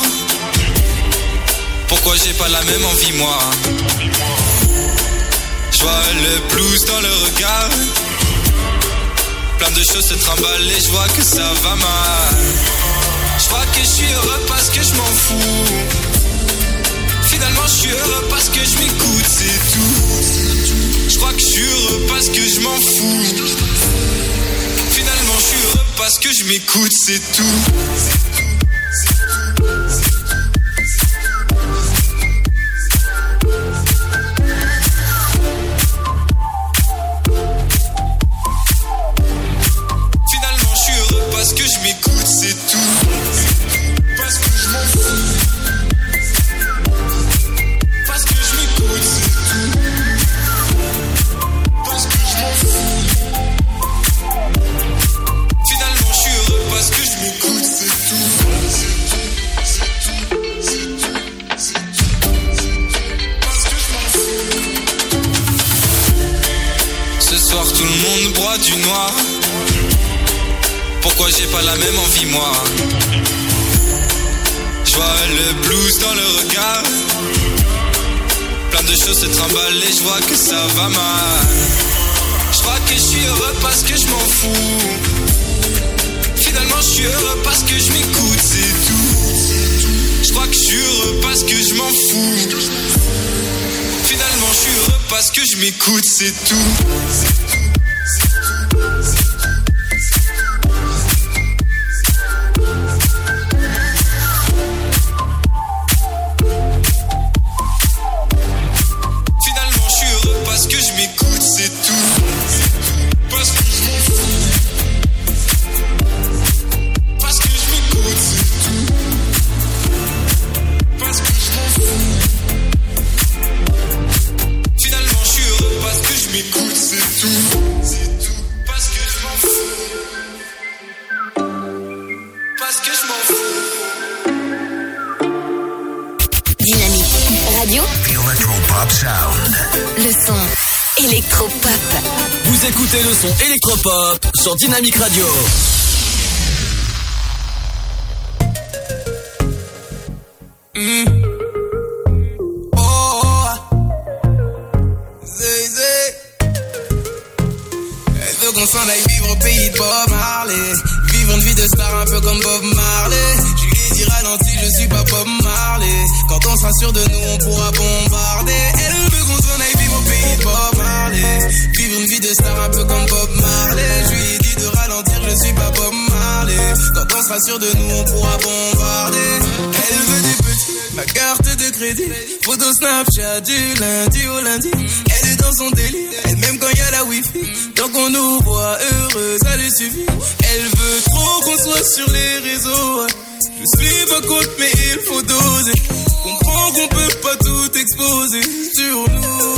Pourquoi j'ai pas la même envie moi? Je vois le blues dans le regard. Plein de choses se trimballent et je vois que ça va mal. Je crois que je suis heureux parce que je m'en fous. Finalement, je suis heureux parce que je m'écoute, c'est tout. Je crois que je suis heureux parce que je m'en fous. Finalement, je suis heureux parce que je m'écoute, c'est tout. M'écoute, c'est tout. Sur Dynamique Radio. Qu'on s'en aille vivre au pays de Bob Marley. Vivre une vie de star un peu comme Bob Marley. Je lui dit ralenti, je suis pas Bob Marley. Quand on sera sûr de nous, on pourra bombarder. Elle veut qu'on s'en aille vivre au pays de Bob une vie de star un peu comme Bob Marley. Je lui ai dit de ralentir, je suis pas Bob Marley. Quand on sera sûr de nous, on pourra bombarder. Elle veut des petits, ma carte de crédit. Photo Snapchat du lundi au lundi. Elle est dans son délire, elle même quand y a la wifi. Tant qu'on nous voit heureux, ça lui suffit. Elle veut trop qu'on soit sur les réseaux. Je suis pas contre, mais il faut doser. Comprends qu'on peut pas tout exposer sur nous.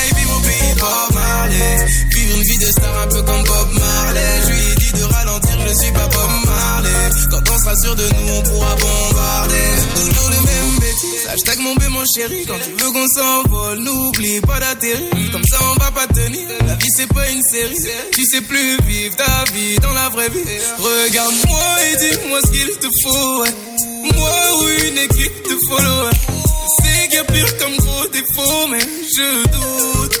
Bob Marley. Vivre une vie de star un peu comme Bob Marley. Je lui ai dit de ralentir, je suis pas Bob Marley. Quand on sera sûr de nous, on pourra bombarder. Toujours les mêmes bêtises. Hashtag mon bé, mon chéri. Quand tu veux qu'on s'envole, n'oublie pas d'atterrir. Comme ça, on va pas tenir. La vie, c'est pas une série. Tu sais plus vivre ta vie dans la vraie vie. Regarde-moi et dis-moi ce qu'il te faut. Moi ou une équipe de followers. Sais qu'il y a pire comme gros défaut, mais je doute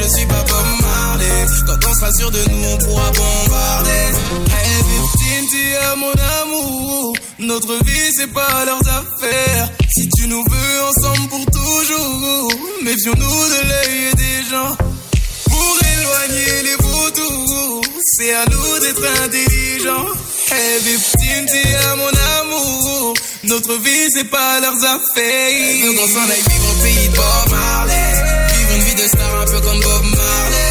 je suis pas Bob Marley. Quand on sera sûr de nous, on pourra bombarder. Hey, Victime, mon amour. Notre vie, c'est pas leurs affaires. Si tu nous veux ensemble pour toujours, méfions-nous de l'œil des gens. Pour éloigner les vautours, c'est à nous d'être intelligents. Hey, victime, t'es à mon amour. Notre vie, c'est pas leurs affaires. Veut qu'on s'en aille vivre au pays de Bob Marley. Vivre une vie de star un peu Bob Marley.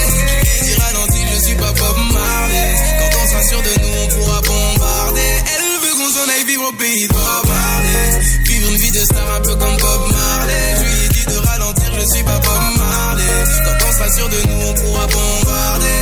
Je ralenti, je suis pas Bob Marley. Quand on sûr de nous, on pourra bombarder. Elle veut qu'on s'en aille vivre au pays de Bob Marley. Vivre une vie de star un peu comme Bob Marley. Je lui ai dit de ralentir, je suis pas Bob Marley. Quand on sûr de nous, on pourra bombarder.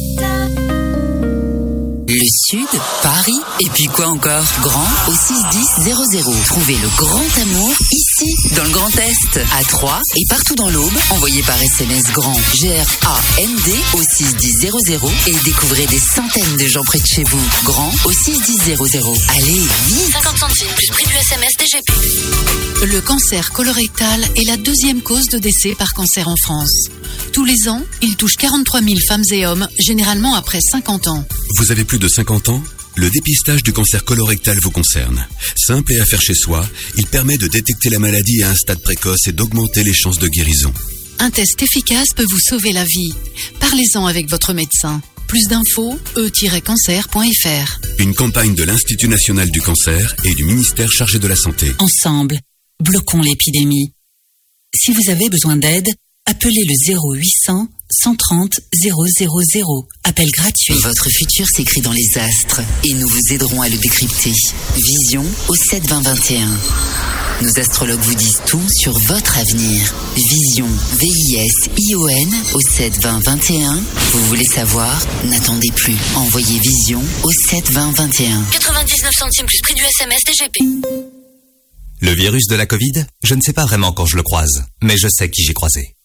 Le Sud, Paris, et puis quoi encore? Grand au 61000. Trouvez le grand amour ici, dans le Grand Est, à Troyes et partout dans l'Aube. Envoyez par SMS grand G-R-A-N-D au 61000 et découvrez des centaines de gens près de chez vous. Grand au 61000. Allez, vite 50 centimes plus prix du SMS DGP. Le cancer colorectal est la deuxième cause de décès par cancer en France. Tous les ans, il touche 43 000 femmes et hommes, généralement après 50 ans. Vous avez plus de 50 ans? Le dépistage du cancer colorectal vous concerne. Simple et à faire chez soi, il permet de détecter la maladie à un stade précoce et d'augmenter les chances de guérison. Un test efficace peut vous sauver la vie. Parlez-en avec votre médecin. Plus d'infos, e-cancer.fr. Une campagne de l'Institut national du cancer et du ministère chargé de la santé. Ensemble, bloquons l'épidémie. Si vous avez besoin d'aide, appelez le 0800 130 000. Appel gratuit. Votre futur s'écrit dans les astres et nous vous aiderons à le décrypter. Vision au 7 20 21. Nos astrologues vous disent tout sur votre avenir. Vision, V-I-S-I-O-N au 7 20 21. Vous voulez savoir? N'attendez plus. Envoyez Vision au 7 20 21. 99 centimes plus prix du SMS DGP. Le virus de la Covid, je ne sais pas vraiment quand je le croise, mais je sais qui j'ai croisé.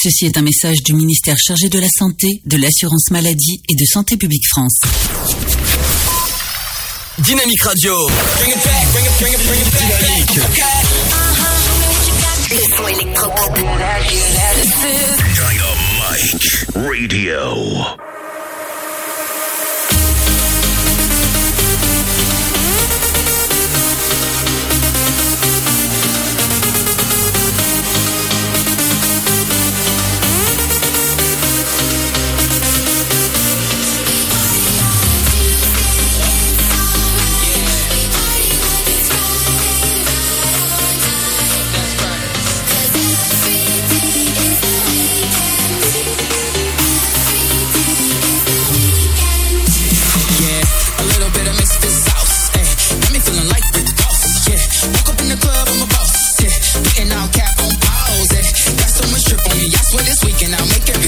Ceci est un message du ministère chargé de la Santé, de l'Assurance Maladie et de Santé Publique France. Dynamique Radio. Dynamique. Le son électropop. Dynamite Radio. this weekend. I'll make it.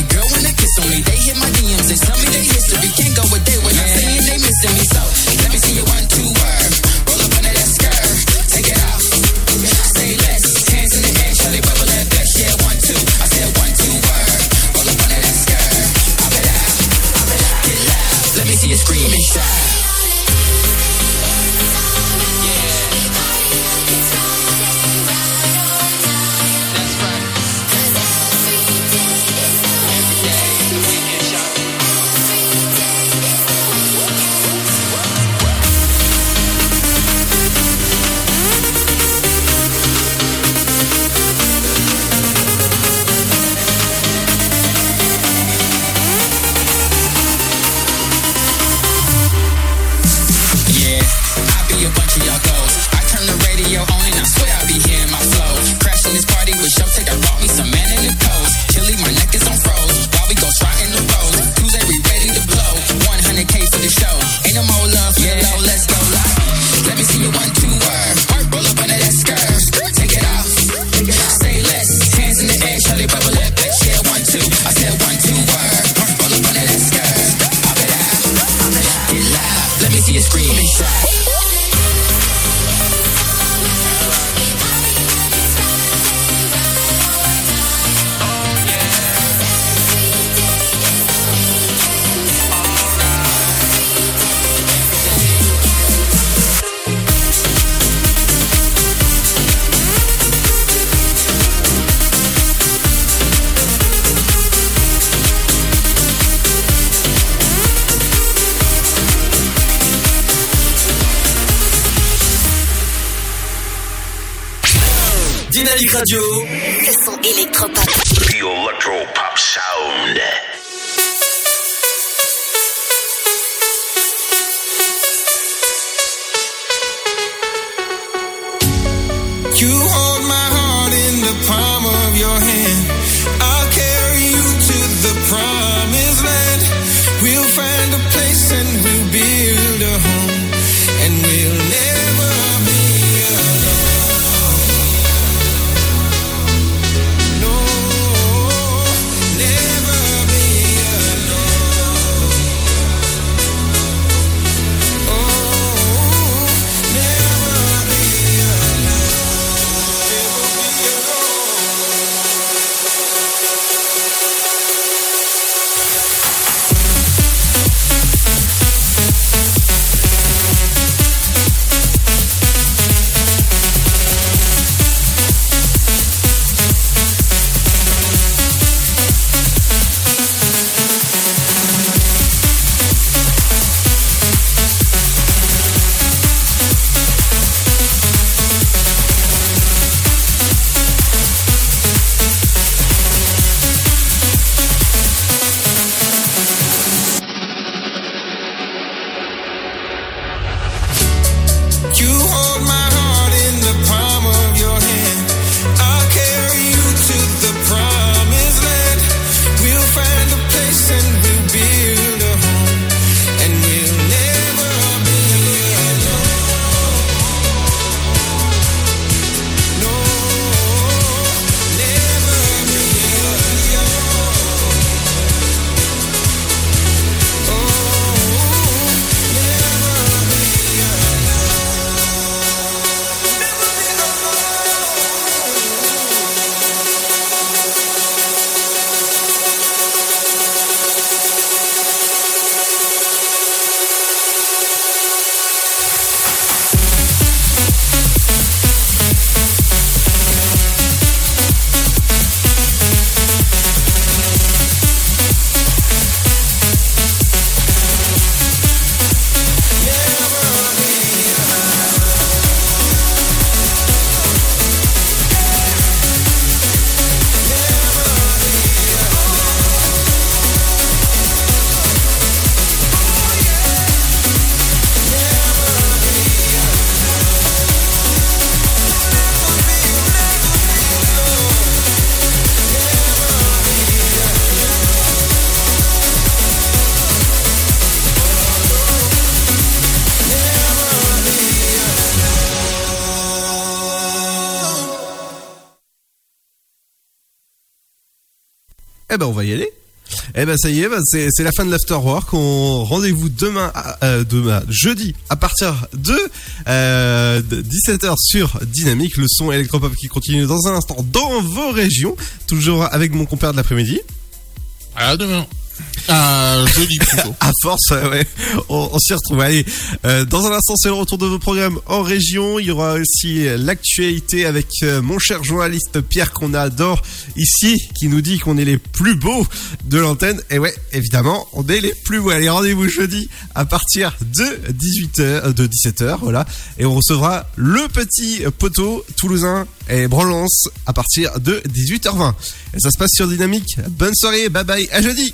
Ben on va y aller. Eh ben ça y est, ben, c'est la fin de l'afterwork. On rendez-vous demain, euh, demain jeudi à partir de, euh, de 17h sur Dynamique, le son électropop qui continue dans un instant dans vos régions, toujours avec mon compère de l'après-midi. À demain. Jeudi plutôt. À force, ouais, on, on s'y retrouve. Allez, euh, dans un instant, c'est le retour de vos programmes en région. Il y aura aussi l'actualité avec euh, mon cher journaliste Pierre qu'on adore ici, qui nous dit qu'on est les plus beaux de l'antenne. Et ouais, évidemment, on est les plus beaux. Allez, rendez-vous jeudi à partir de 18h, euh, de 17h, voilà. Et on recevra le petit poteau toulousain et Branlance à partir de 18h20. Et ça se passe sur Dynamique. Bonne soirée, bye bye, à jeudi